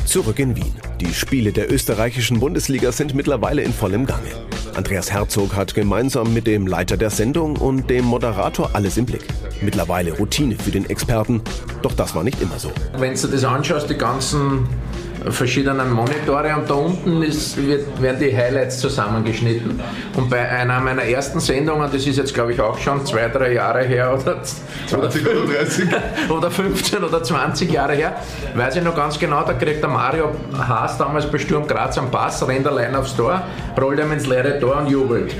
Zurück in Wien. Die Spiele der österreichischen Bundesliga sind mittlerweile in vollem Gange. Andreas Herzog hat gemeinsam mit dem Leiter der Sendung und dem Moderator alles im Blick. Mittlerweile Routine für den Experten, doch das war nicht immer so. Wenn du das anschaust, die ganzen verschiedenen Monitore und da unten ist, wird, werden die Highlights zusammengeschnitten. Und bei einer meiner ersten Sendungen, das ist jetzt glaube ich auch schon zwei, drei Jahre her oder, 20 oder 30 oder 15 oder 20 Jahre her, weiß ich noch ganz genau, da kriegt der Mario Haas damals bei Sturm Graz am Pass, rennt allein aufs Tor, rollt ihm ins leere Tor und jubelt.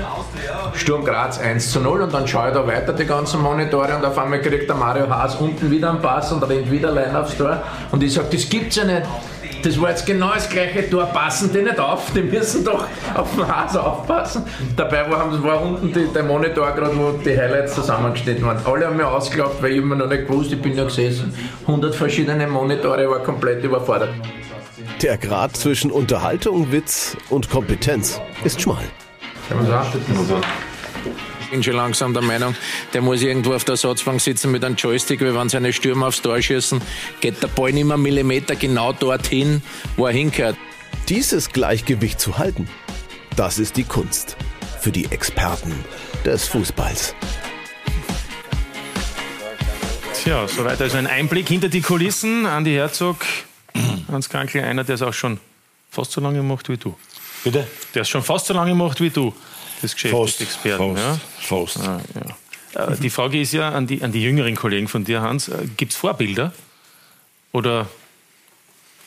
Sturm Graz 1 zu 0 und dann schaue ich da weiter die ganzen Monitore und auf einmal kriegt der Mario Haas unten wieder einen Pass und rennt wieder allein aufs Tor und ich sage, das gibt's ja nicht. Das war jetzt genau das gleiche Tor. Passen die nicht auf? Die müssen doch auf den Hase aufpassen. Dabei war, war unten die, der Monitor gerade, wo die Highlights zusammengeschnitten waren. Alle haben mir ausgeglaubt, weil ich immer noch nicht gewusst, ich bin ja gesessen. 100 verschiedene Monitore, war komplett überfordert. Der Grad zwischen Unterhaltung, Witz und Kompetenz ist schmal. Ich bin schon langsam der Meinung, der muss irgendwo auf der Ersatzbank sitzen mit einem Joystick, weil wenn seine Stürmer aufs Tor schießen, geht der Ball nicht mehr Millimeter genau dorthin, wo er hingehört. Dieses Gleichgewicht zu halten, das ist die Kunst für die Experten des Fußballs. Tja, soweit also ein Einblick hinter die Kulissen. Andi Herzog, Hans Krankel, einer, der es auch schon fast so lange macht wie du. Bitte? Der es schon fast so lange macht wie du des Geschäftsexperten. Fast, fast. Ja? Ja. Die Frage ist ja an die, an die jüngeren Kollegen von dir, Hans, gibt es Vorbilder? Oder?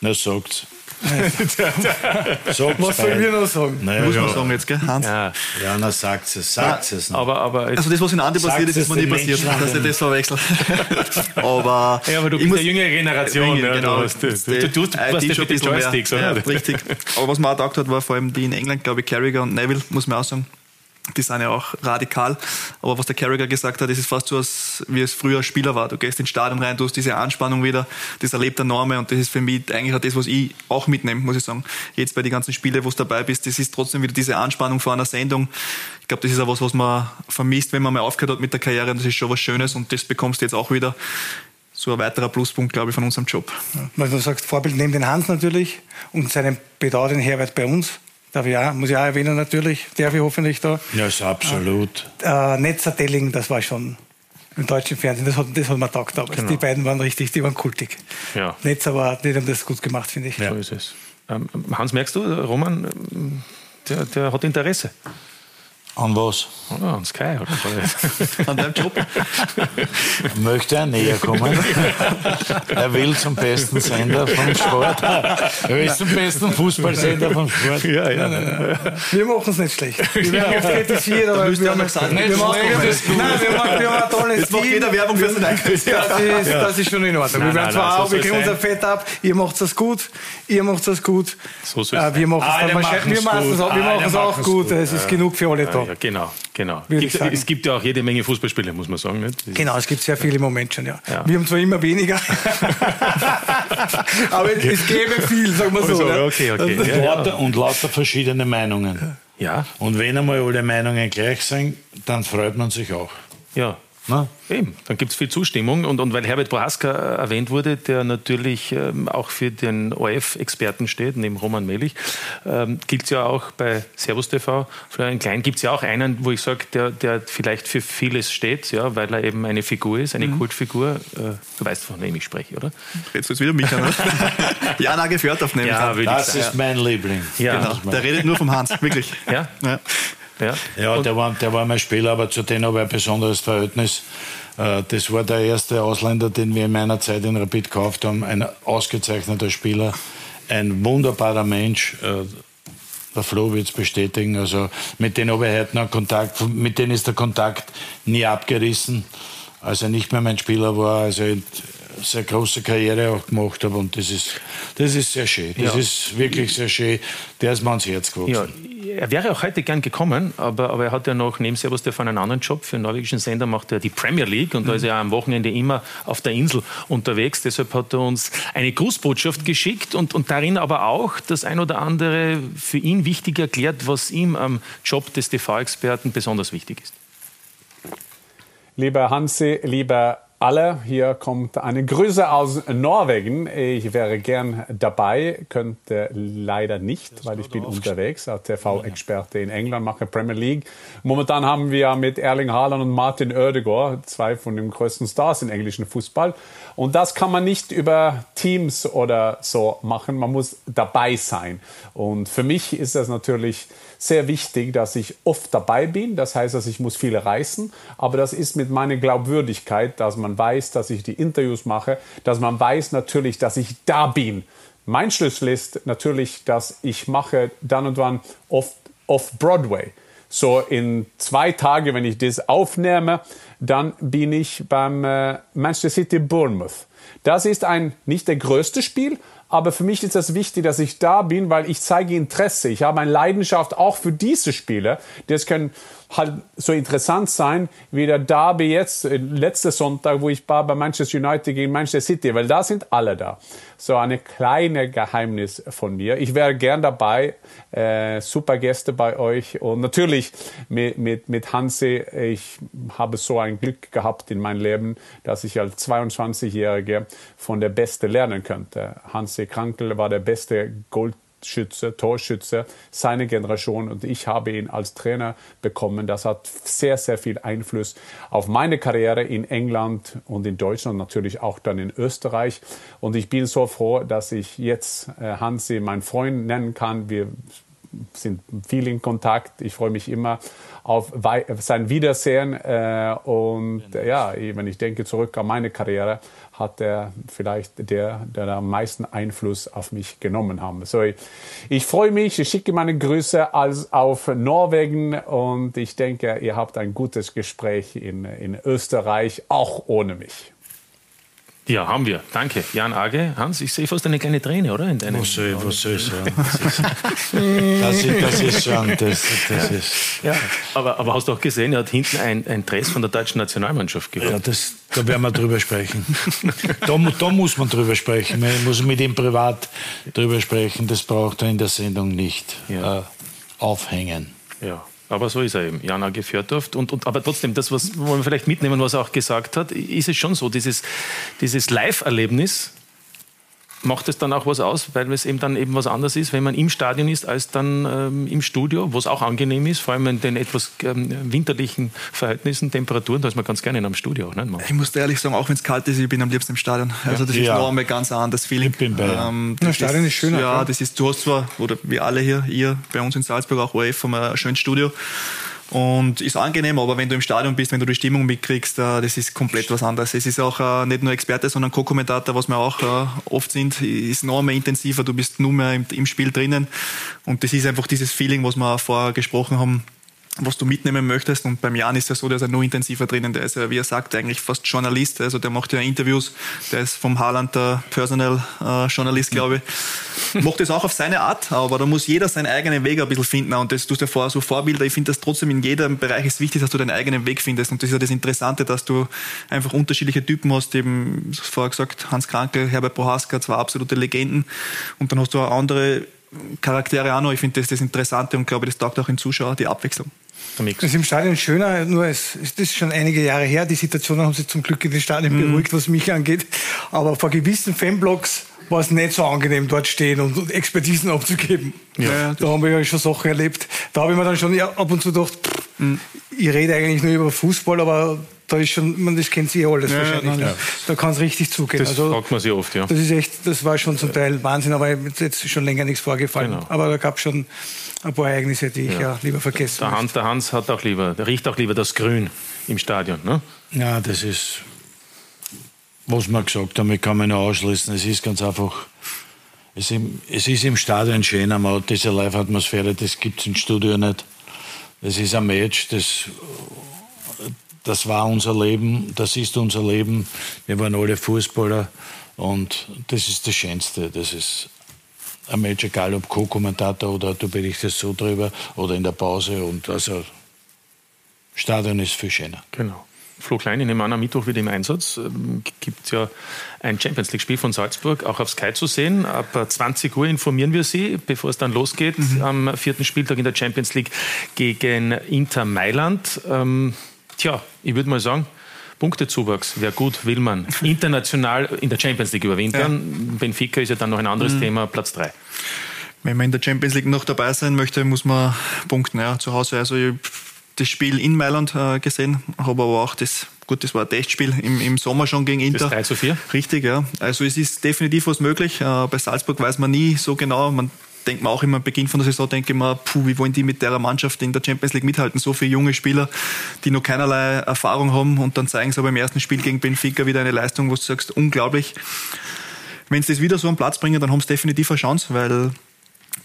Na, sagt's. Sagt's Was sollen wir noch sagen? Naja, Muss man ja. sagen jetzt, gell, Hans? Ja, ja na sagt es, sagt es. Aber, aber Also das, was in Andi passiert ist, ist mir nie passiert, dass ich das verwechselt. aber, ja, aber du ich bist muss- der jüngere Generation. Ja, genau. Du, hast, du, Das- du, du, du, äh, die mehr. Joysticks, Ja, oder? richtig. Aber was mir auch gedacht hat, war vor allem die in England, glaube ich, Carragher und Neville, muss man auch sagen. Die sind ja auch radikal. Aber was der Carragher gesagt hat, das ist fast so, als wie es früher Spieler war. Du gehst ins Stadion rein, du hast diese Anspannung wieder, das erlebt der Norme und das ist für mich eigentlich auch das, was ich auch mitnehme, muss ich sagen. Jetzt bei den ganzen Spielen, wo du dabei bist, das ist trotzdem wieder diese Anspannung vor einer Sendung. Ich glaube, das ist auch was, was man vermisst, wenn man mal aufgehört hat mit der Karriere. Und das ist schon was Schönes und das bekommst du jetzt auch wieder. So ein weiterer Pluspunkt, glaube ich, von unserem Job. Weil du sagst, Vorbild neben den Hans natürlich und seinen bedauernden Herbert bei uns. Darf ich auch, muss ich auch erwähnen natürlich, darf ich hoffentlich da. Ja, ist absolut. Äh, Netzer Telling, das war schon im deutschen Fernsehen, das hat, das hat mir taugt damals. Genau. Die beiden waren richtig, die waren kultig. Ja. Netzer war, die haben das gut gemacht, finde ich. So ist es. Ähm, Hans, merkst du, Roman, ähm, der, der hat Interesse. An was? Oh, an Sky, an deinem Job. Möchte er näher kommen? er will zum besten Sender vom Sport. Er will zum besten Fußballsender vom Sport. Ja, ja. Wir machen es nicht schlecht. Wir werden oft kritisiert, aber wir haben, wir machen, wir machen, nein, wir machen, wir haben ein tolles Jetzt macht jeder Werbung für sein eigenes. Das ist, das ist schon in Ordnung. Nein, wir werden nein, zwar nein, so auch, wir kriegen unser. Fett ab, ihr macht das gut, ihr macht das gut. So Äh, machen es wahrscheinlich- wir machen es gut. auch, wir machen Alle es auch machen's gut. gut. Es ist genug für alle da. Ja, ja, genau, genau. Gibt, es gibt ja auch jede Menge Fußballspiele, muss man sagen. Nicht? Genau, es gibt sehr viele im Moment schon, ja. Ja. Wir haben zwar immer weniger, aber es, es gäbe viel, sagen wir so. Also, ne? okay, okay. Ja, ja. Lauter, und lauter verschiedene Meinungen. Ja. Und wenn einmal alle Meinungen gleich sind, dann freut man sich auch. Ja. Na? Eben, dann gibt es viel Zustimmung. Und, und weil Herbert Prohaska äh, erwähnt wurde, der natürlich ähm, auch für den ORF-Experten steht, neben Roman Melich, ähm, gilt es ja auch bei Servus TV. Florian Klein gibt es ja auch einen, wo ich sage, der, der vielleicht für vieles steht, ja, weil er eben eine Figur ist, eine Kultfigur. Äh, du weißt, von wem ich spreche, oder? Jetzt wieder mich an? Jana Gefjörthoff nehme ich Ja, an. Das ist mein Liebling. Ja. Genau. Der redet nur vom Hans, wirklich. Ja? Ja. Ja. Ja, der war, der war mein Spieler, aber zu dem habe ich ein besonderes Verhältnis. Äh, Das war der erste Ausländer, den wir in meiner Zeit in Rapid gekauft haben. Ein ausgezeichneter Spieler, ein wunderbarer Mensch. Äh, Der Flo wird es bestätigen. Also mit denen habe ich heute noch Kontakt. Mit denen ist der Kontakt nie abgerissen. Als er nicht mehr mein Spieler war, also sehr große Karriere auch gemacht habe. Und das ist, das ist sehr schön. Das Ja. ist wirklich sehr schön. Der ist mir ans Herz gewachsen. Ja, er wäre auch heute gern gekommen, aber, aber er hat ja noch neben Servus TV einen anderen Job. Für einen norwegischen Sender macht er die Premier League und da ist er am Wochenende immer auf der Insel unterwegs. Deshalb hat er uns eine Grußbotschaft geschickt und, und darin aber auch das ein oder andere für ihn wichtig erklärt, was ihm am Job des TV-Experten besonders wichtig ist. Lieber Hansi, lieber alle, hier kommt eine Grüße aus Norwegen. Ich wäre gern dabei, könnte leider nicht, weil ich bin unterwegs als TV-Experte in England, mache Premier League. Momentan haben wir mit Erling Haaland und Martin Oedegaard zwei von den größten Stars im englischen Fußball. Und das kann man nicht über Teams oder so machen. Man muss dabei sein. Und für mich ist das natürlich sehr wichtig, dass ich oft dabei bin. Das heißt, dass ich muss viel reisen. Aber das ist mit meiner Glaubwürdigkeit, dass man weiß, dass ich die Interviews mache, dass man weiß natürlich, dass ich da bin. Mein Schlüssel ist natürlich, dass ich mache dann und wann oft off Broadway. So in zwei Tagen, wenn ich das aufnehme, dann bin ich beim äh, Manchester City Bournemouth. Das ist ein nicht der größte Spiel, aber für mich ist es wichtig, dass ich da bin, weil ich zeige Interesse. Ich habe eine Leidenschaft auch für diese Spiele. Das können halt so interessant sein wie der Derby jetzt, äh, letzte Sonntag, wo ich war bei Manchester United gegen Manchester City, weil da sind alle da. So eine kleine Geheimnis von mir. Ich wäre gern dabei, äh, super Gäste bei euch und natürlich mit, mit, mit Hansi. Ich habe so ein Glück gehabt in meinem Leben, dass ich als 22-Jähriger von der Beste lernen könnte. Hansi Krankel war der beste Gold Schütze, Torschütze seiner Generation und ich habe ihn als Trainer bekommen. Das hat sehr, sehr viel Einfluss auf meine Karriere in England und in Deutschland, natürlich auch dann in Österreich. Und ich bin so froh, dass ich jetzt äh, Hansi meinen Freund nennen kann. Wir sind viel in Kontakt. Ich freue mich immer auf sein Wiedersehen. Äh, und ja, wenn ich denke zurück an meine Karriere, hat er vielleicht der, der am meisten Einfluss auf mich genommen haben. So, ich, ich freue mich, ich schicke meine Grüße als auf Norwegen und ich denke, ihr habt ein gutes Gespräch in, in Österreich, auch ohne mich. Ja, haben wir. Danke. Jan Age. Hans, ich sehe fast eine kleine Träne, oder? In deinem Was soll, was soll ich sagen? Das ist, das ist schon, das, das ist. Ja, aber, aber hast du auch gesehen, er hat hinten ein, ein Dress von der deutschen Nationalmannschaft gehabt. Ja, das, da werden wir drüber sprechen. Da, da muss man drüber sprechen. Man muss mit ihm privat drüber sprechen. Das braucht er in der Sendung nicht äh, aufhängen. Ja, aber so ist er eben, Jan A. Fjordhoft. Und, und, aber trotzdem, das, was wollen wir vielleicht mitnehmen, was er auch gesagt hat, ist es schon so, dieses, dieses Live-Erlebnis macht es dann auch was aus, weil es eben dann eben was anderes ist, wenn man im Stadion ist, als dann ähm, im Studio, wo es auch angenehm ist, vor allem in den etwas ähm, winterlichen Verhältnissen, Temperaturen, da ist man ganz gerne in einem Studio. Auch, nicht? Ich muss ehrlich sagen, auch wenn es kalt ist, ich bin am liebsten im Stadion. Also das Ja. ist noch einmal ganz anderes Feeling. Ich bin bei ähm, Ja, das Stadion ist schöner, Ja, klar. das ist, du hast zwar, oder wir alle hier, ihr bei uns in Salzburg auch ORF, haben wir ein schönes Studio. Und ist angenehm, aber wenn du im Stadion bist, wenn du die Stimmung mitkriegst, äh, das ist komplett was anderes. Es ist auch äh, nicht nur Experte, sondern Co-Kommentator, was wir auch äh, oft sind, ist noch mehr intensiver, du bist nur mehr im, im Spiel drinnen und das ist einfach dieses Feeling, was wir vorher gesprochen haben, was du mitnehmen möchtest. Und beim Jan ist ja so, der ist ja nur intensiver drinnen. Der ist ja, wie er sagt, eigentlich fast Journalist. Also der macht ja Interviews. Der ist vom Haaland der Personal äh, Journalist, glaube ich. macht das auch auf seine Art, aber da muss jeder seinen eigenen Weg ein bisschen finden. Und das tust du ja vorher so Vorbilder. Ich finde das trotzdem in jedem Bereich ist wichtig, dass du deinen eigenen Weg findest. Und das ist ja das Interessante, dass du einfach unterschiedliche Typen hast. Eben, vorher gesagt, Hans Krankel, Herbert Bohaska, zwei absolute Legenden. Und dann hast du auch andere Charaktere auch noch. Ich finde das das Interessante und glaube, das taugt auch den Zuschauer, die Abwechslung. Das ist im Stadion schöner, nur es das ist schon einige Jahre her. Die Situationen haben sich zum Glück in den Stadien Mhm. beruhigt, was mich angeht. Aber vor gewissen Fanblocks war es nicht so angenehm, dort stehen und, Expertisen abzugeben. Ja, da haben wir ja schon Sachen erlebt. Da habe ich mir dann schon ab und zu gedacht, pff, Mhm. ich rede eigentlich nur über Fußball, aber da ist schon, man, das kennt sie ja alles Ja, wahrscheinlich. ja. ne? Da kann es richtig zugehen. Das also, fragt man sich oft, ja. das ist echt, das war schon zum Teil Wahnsinn, aber jetzt ist schon länger nichts vorgefallen. Genau. Aber da gab es schon ein paar Ereignisse, die ich ja, lieber vergessen Der Hans, der Hans hat auch lieber, der riecht auch lieber das Grün im Stadion. Ne? Ja, das ist, was wir gesagt haben, ich kann mich nur ausschließen. Es ist ganz einfach, es, im, es ist im Stadion schöner, man hat diese Live-Atmosphäre, das gibt es im Studio nicht. Das ist ein Match, das, das war unser Leben, das ist unser Leben. Wir waren alle Fußballer und das ist das Schönste. Das ist ein Match, egal ob Co-Kommentator oder du berichtest so drüber oder in der Pause. Und also, Stadion ist viel schöner. Genau. Flo Klein, ich nehme an, am Mittwoch wieder im Einsatz. Ähm, Gibt ja ein Champions League-Spiel von Salzburg auch auf Sky zu sehen. Ab 20 Uhr informieren wir Sie, bevor es dann losgeht, am vierten Spieltag in der Champions League gegen Inter Mailand. Ähm, tja, ich würde mal sagen, Punktezuwachs, wer gut will man. International in der Champions League überwintern. Benfica ist ja dann noch ein anderes Mhm. Thema, Platz 3. Wenn man in der Champions League noch dabei sein möchte, muss man punkten. Ja, zu Hause. Also ich hab das Spiel in Mailand äh, gesehen, habe aber auch das, gut, das war ein Testspiel im, im Sommer schon gegen Inter. Das 3 zu 4? Richtig, ja. Also es ist definitiv was möglich. Äh, bei Salzburg weiß man nie so genau. Man denkt man auch immer am Beginn von der Saison, denke ich mir, puh, wie wollen die mit der Mannschaft in der Champions League mithalten? So viele junge Spieler, die noch keinerlei Erfahrung haben und dann zeigen sie aber im ersten Spiel gegen Benfica wieder eine Leistung, wo du sagst, unglaublich. Wenn sie das wieder so am Platz bringen, dann haben sie definitiv eine Chance, weil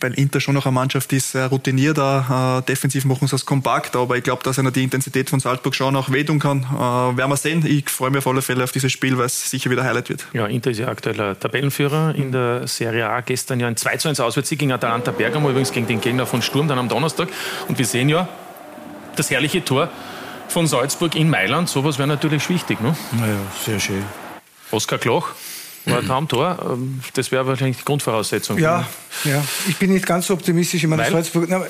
weil Inter schon noch eine Mannschaft ist, sehr routiniert, auch, äh, defensiv machen sie das kompakt, aber ich glaube, dass einer die Intensität von Salzburg schon auch wehtun kann. Äh, werden wir sehen. Ich freue mich auf alle Fälle auf dieses Spiel, weil es sicher wieder Highlight wird. Ja, Inter ist ja aktueller Tabellenführer in der Serie A. Gestern ja ein 2 zu 1 Auswärtssieg gegen Atalanta Bergamo, übrigens gegen den Gegner von Sturm, dann am Donnerstag. Und wir sehen ja das herrliche Tor von Salzburg in Mailand. Sowas wäre natürlich wichtig, ne? Naja, sehr schön. Oskar Kloch war ein Traumtor. Ähm, Das wäre wahrscheinlich die Grundvoraussetzung. Ja, ja. Ich bin nicht ganz so optimistisch. Ich meine, Weil? Salzburg, na,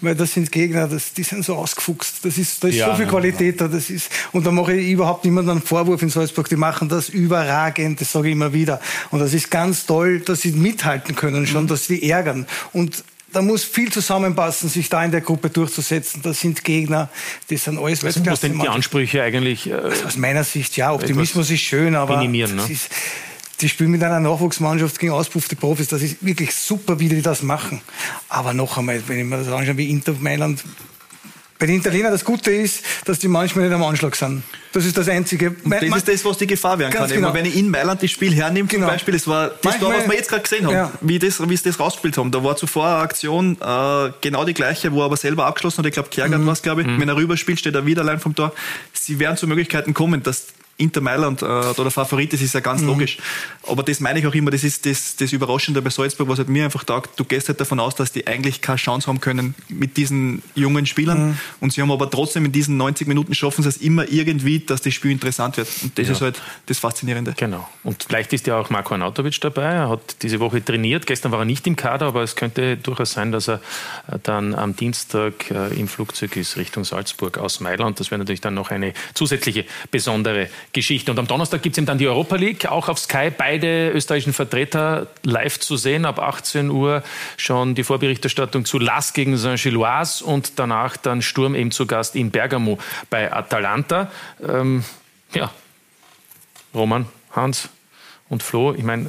weil das sind Gegner, das, die sind so ausgefuchst. Das ist, da ist Ja, so viel Qualität da. Das ist, und da mache ich überhaupt niemandem einen Vorwurf in Salzburg. Die machen das überragend, das sage ich immer wieder. Und das ist ganz toll, dass sie mithalten können schon, dass sie ärgern. Und da muss viel zusammenpassen, sich da in der Gruppe durchzusetzen. Das sind Gegner, die sind alles Was Weltklasse. sind die Ansprüche eigentlich? äh, Aus meiner Sicht, ja, Optimismus ist schön, aber minimieren, ne? das ist, die spielen mit einer Nachwuchsmannschaft gegen auspuffte Profis. Das ist wirklich super, wie die das machen. Aber noch einmal, wenn ich mir das anschaue, wie Inter Mailand. Bei den Italienern das Gute ist, dass die manchmal nicht am Anschlag sind. Das ist das Einzige. Das ist das, was die Gefahr werden kann. Genau. Wenn ich in Mailand das Spiel hernehme, zum Genau. Beispiel, das war das Manchmal- Tor, was wir jetzt gerade gesehen haben, Ja. wie, das, wie sie das rausgespielt haben. Da war zuvor eine Aktion, äh, genau die gleiche, wo er aber selber abgeschlossen hat. Ich glaube, Kjärgaard Mhm. war es, glaube ich. Wenn er rüberspielt, steht er wieder allein vom Tor. Sie werden zu Möglichkeiten kommen, dass Inter Mailand äh, da der Favorit ist, ist ja ganz Mhm. logisch. Aber das meine ich auch immer, das ist das, das Überraschende bei Salzburg, was halt mir einfach taugt. Du gehst halt davon aus, dass die eigentlich keine Chance haben können mit diesen jungen Spielern. Mhm. Und sie haben aber trotzdem in diesen 90 Minuten schaffen sie es immer irgendwie, dass das Spiel interessant wird. Und das Ja. ist halt das Faszinierende. Genau. Und vielleicht ist ja auch Marco Arnautovic dabei. Er hat diese Woche trainiert. Gestern war er nicht im Kader, aber es könnte durchaus sein, dass er dann am Dienstag äh, im Flugzeug ist Richtung Salzburg aus Mailand. Das wäre natürlich dann noch eine zusätzliche besondere Geschichte. Und am Donnerstag gibt es eben dann die Europa League, auch auf Sky. Beide österreichischen Vertreter live zu sehen. Ab 18 Uhr schon die Vorberichterstattung zu Las gegen Saint-Gilloise und danach dann Sturm eben zu Gast in Bergamo bei Atalanta. Ähm, ja, Roman, Hans, Und Flo, ich meine,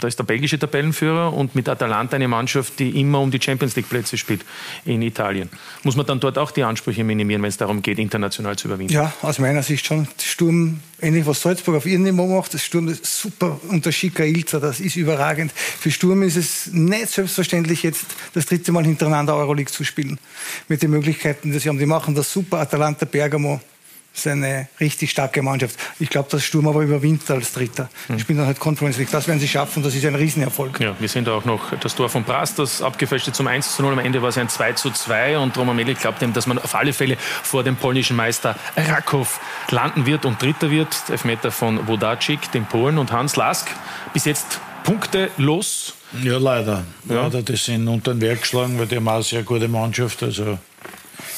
da ist der belgische Tabellenführer und mit Atalanta eine Mannschaft, die immer um die Champions League Plätze spielt in Italien. Muss man dann dort auch die Ansprüche minimieren, wenn es darum geht, international zu überwinden? Ja, aus meiner Sicht schon. Sturm, ähnlich was Salzburg auf ihrem Niveau macht, das Sturm ist super unter Schicker Ilza, das ist überragend. Für Sturm ist es nicht selbstverständlich, jetzt das dritte Mal hintereinander Euroleague zu spielen. Mit den Möglichkeiten, die sie haben. Die machen das super. Atalanta Bergamo, ist eine richtig starke Mannschaft. Ich glaube, dass Sturm aber überwindet als Dritter. Hm. Spielen dann halt Conference League. Das werden sie schaffen. Das ist ein Riesenerfolg. Ja, wir sehen da auch noch das Tor von Brass, das abgefälschte zum 1 zu 0. Am Ende war es ein 2 zu 2 und Roman Melik glaubt ihm, dass man auf alle Fälle vor dem polnischen Meister Rakow landen wird und Dritter wird. Elfmeter von Wodacik, dem Polen und Hans Lask. Bis jetzt punktelos. Ja, leider. Ja. Leider, die sind unter den Werk geschlagen, weil die haben auch eine sehr gute Mannschaft. Also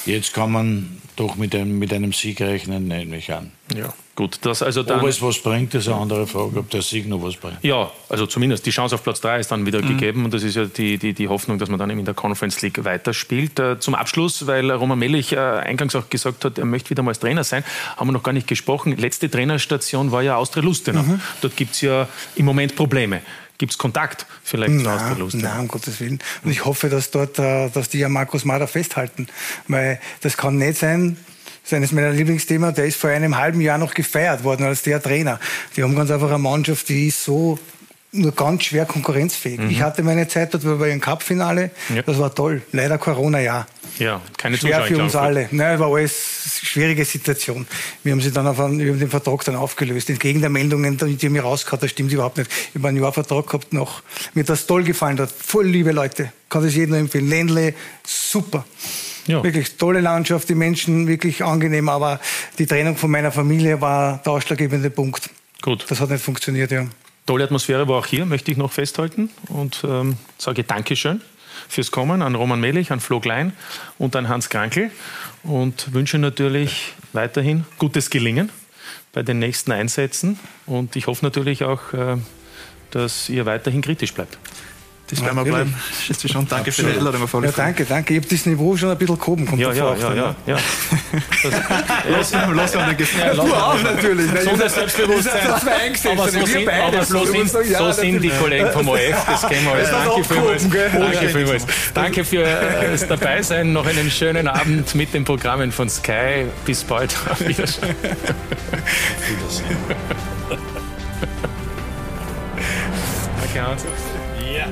jetzt kann man doch mit einem, mit einem Sieg rechnen, nehme ich an. Ja, gut. Das also dann, Ob es was bringt, ist eine andere Frage, ob der Sieg noch was bringt. Ja, also zumindest die Chance auf Platz 3 ist dann wieder Mhm. gegeben und das ist ja die, die, die Hoffnung, dass man dann eben in der Conference League weiterspielt. Äh, zum Abschluss, weil Roman Melich äh, eingangs auch gesagt hat, er möchte wieder mal als Trainer sein, haben wir noch gar nicht gesprochen. Letzte Trainerstation war ja Austria Lustenau. Mhm. Dort gibt es ja im Moment Probleme. Gibt es Kontakt vielleicht zu Nein, Lustenau? nein, um Gottes Willen. Und ich hoffe, dass dort, äh, dass die ja Markus Mader festhalten. Weil das kann nicht sein, das ist eines meiner Lieblingsthemen, der ist vor einem halben Jahr noch gefeiert worden als der Trainer. Die haben ganz einfach eine Mannschaft, die ist so nur ganz schwer konkurrenzfähig. Mhm. Ich hatte meine Zeit dort bei einem Cup-Finale, Ja. das war toll. Leider Corona-Jahr. Ja, keine Schwer Zuschauer. für uns alle. Nein, war alles eine schwierige Situation. Wir haben sie dann auf einen, wir haben den Vertrag dann aufgelöst. Entgegen der Meldungen, die mir rausgehauen, das stimmt überhaupt nicht. Ich habe einen Jahr Vertrag gehabt noch. Mir hat das toll gefallen dort. Voll liebe Leute. Kann das jedem empfehlen. Ländle, super. Ja. Wirklich tolle Landschaft, die Menschen wirklich angenehm, aber die Trennung von meiner Familie war der ausschlaggebende Punkt. Gut. Das hat nicht funktioniert, ja. Tolle Atmosphäre war auch hier, möchte ich noch festhalten. Und ähm, sage Dankeschön fürs Kommen an Roman Melich, an Flo Klein und an Hans Krankel. Und wünsche natürlich weiterhin gutes Gelingen bei den nächsten Einsätzen. Und ich hoffe natürlich auch, äh, dass ihr weiterhin kritisch bleibt. Das werden wir bleiben. Schätze schon. Danke für die Absolut. Einladung Ja, danke, danke. Ich habe das Niveau schon ein bisschen gehoben, kommt Ja, davor ja, ja, ja, ja. Lass lass mal den Gefallen. Du auch natürlich. ne? So das Selbstbewusstsein. Aber so sind, aber so sind, ja, so sind die. Kollegen vom OF, das kennen wir alles. Danke vielmals. Danke Ja. vielmals. Danke für das Dabeisein. Noch einen schönen Abend mit den Programmen von Sky. Bis bald. Auf Wiedersehen. Danke, Hans. Ja.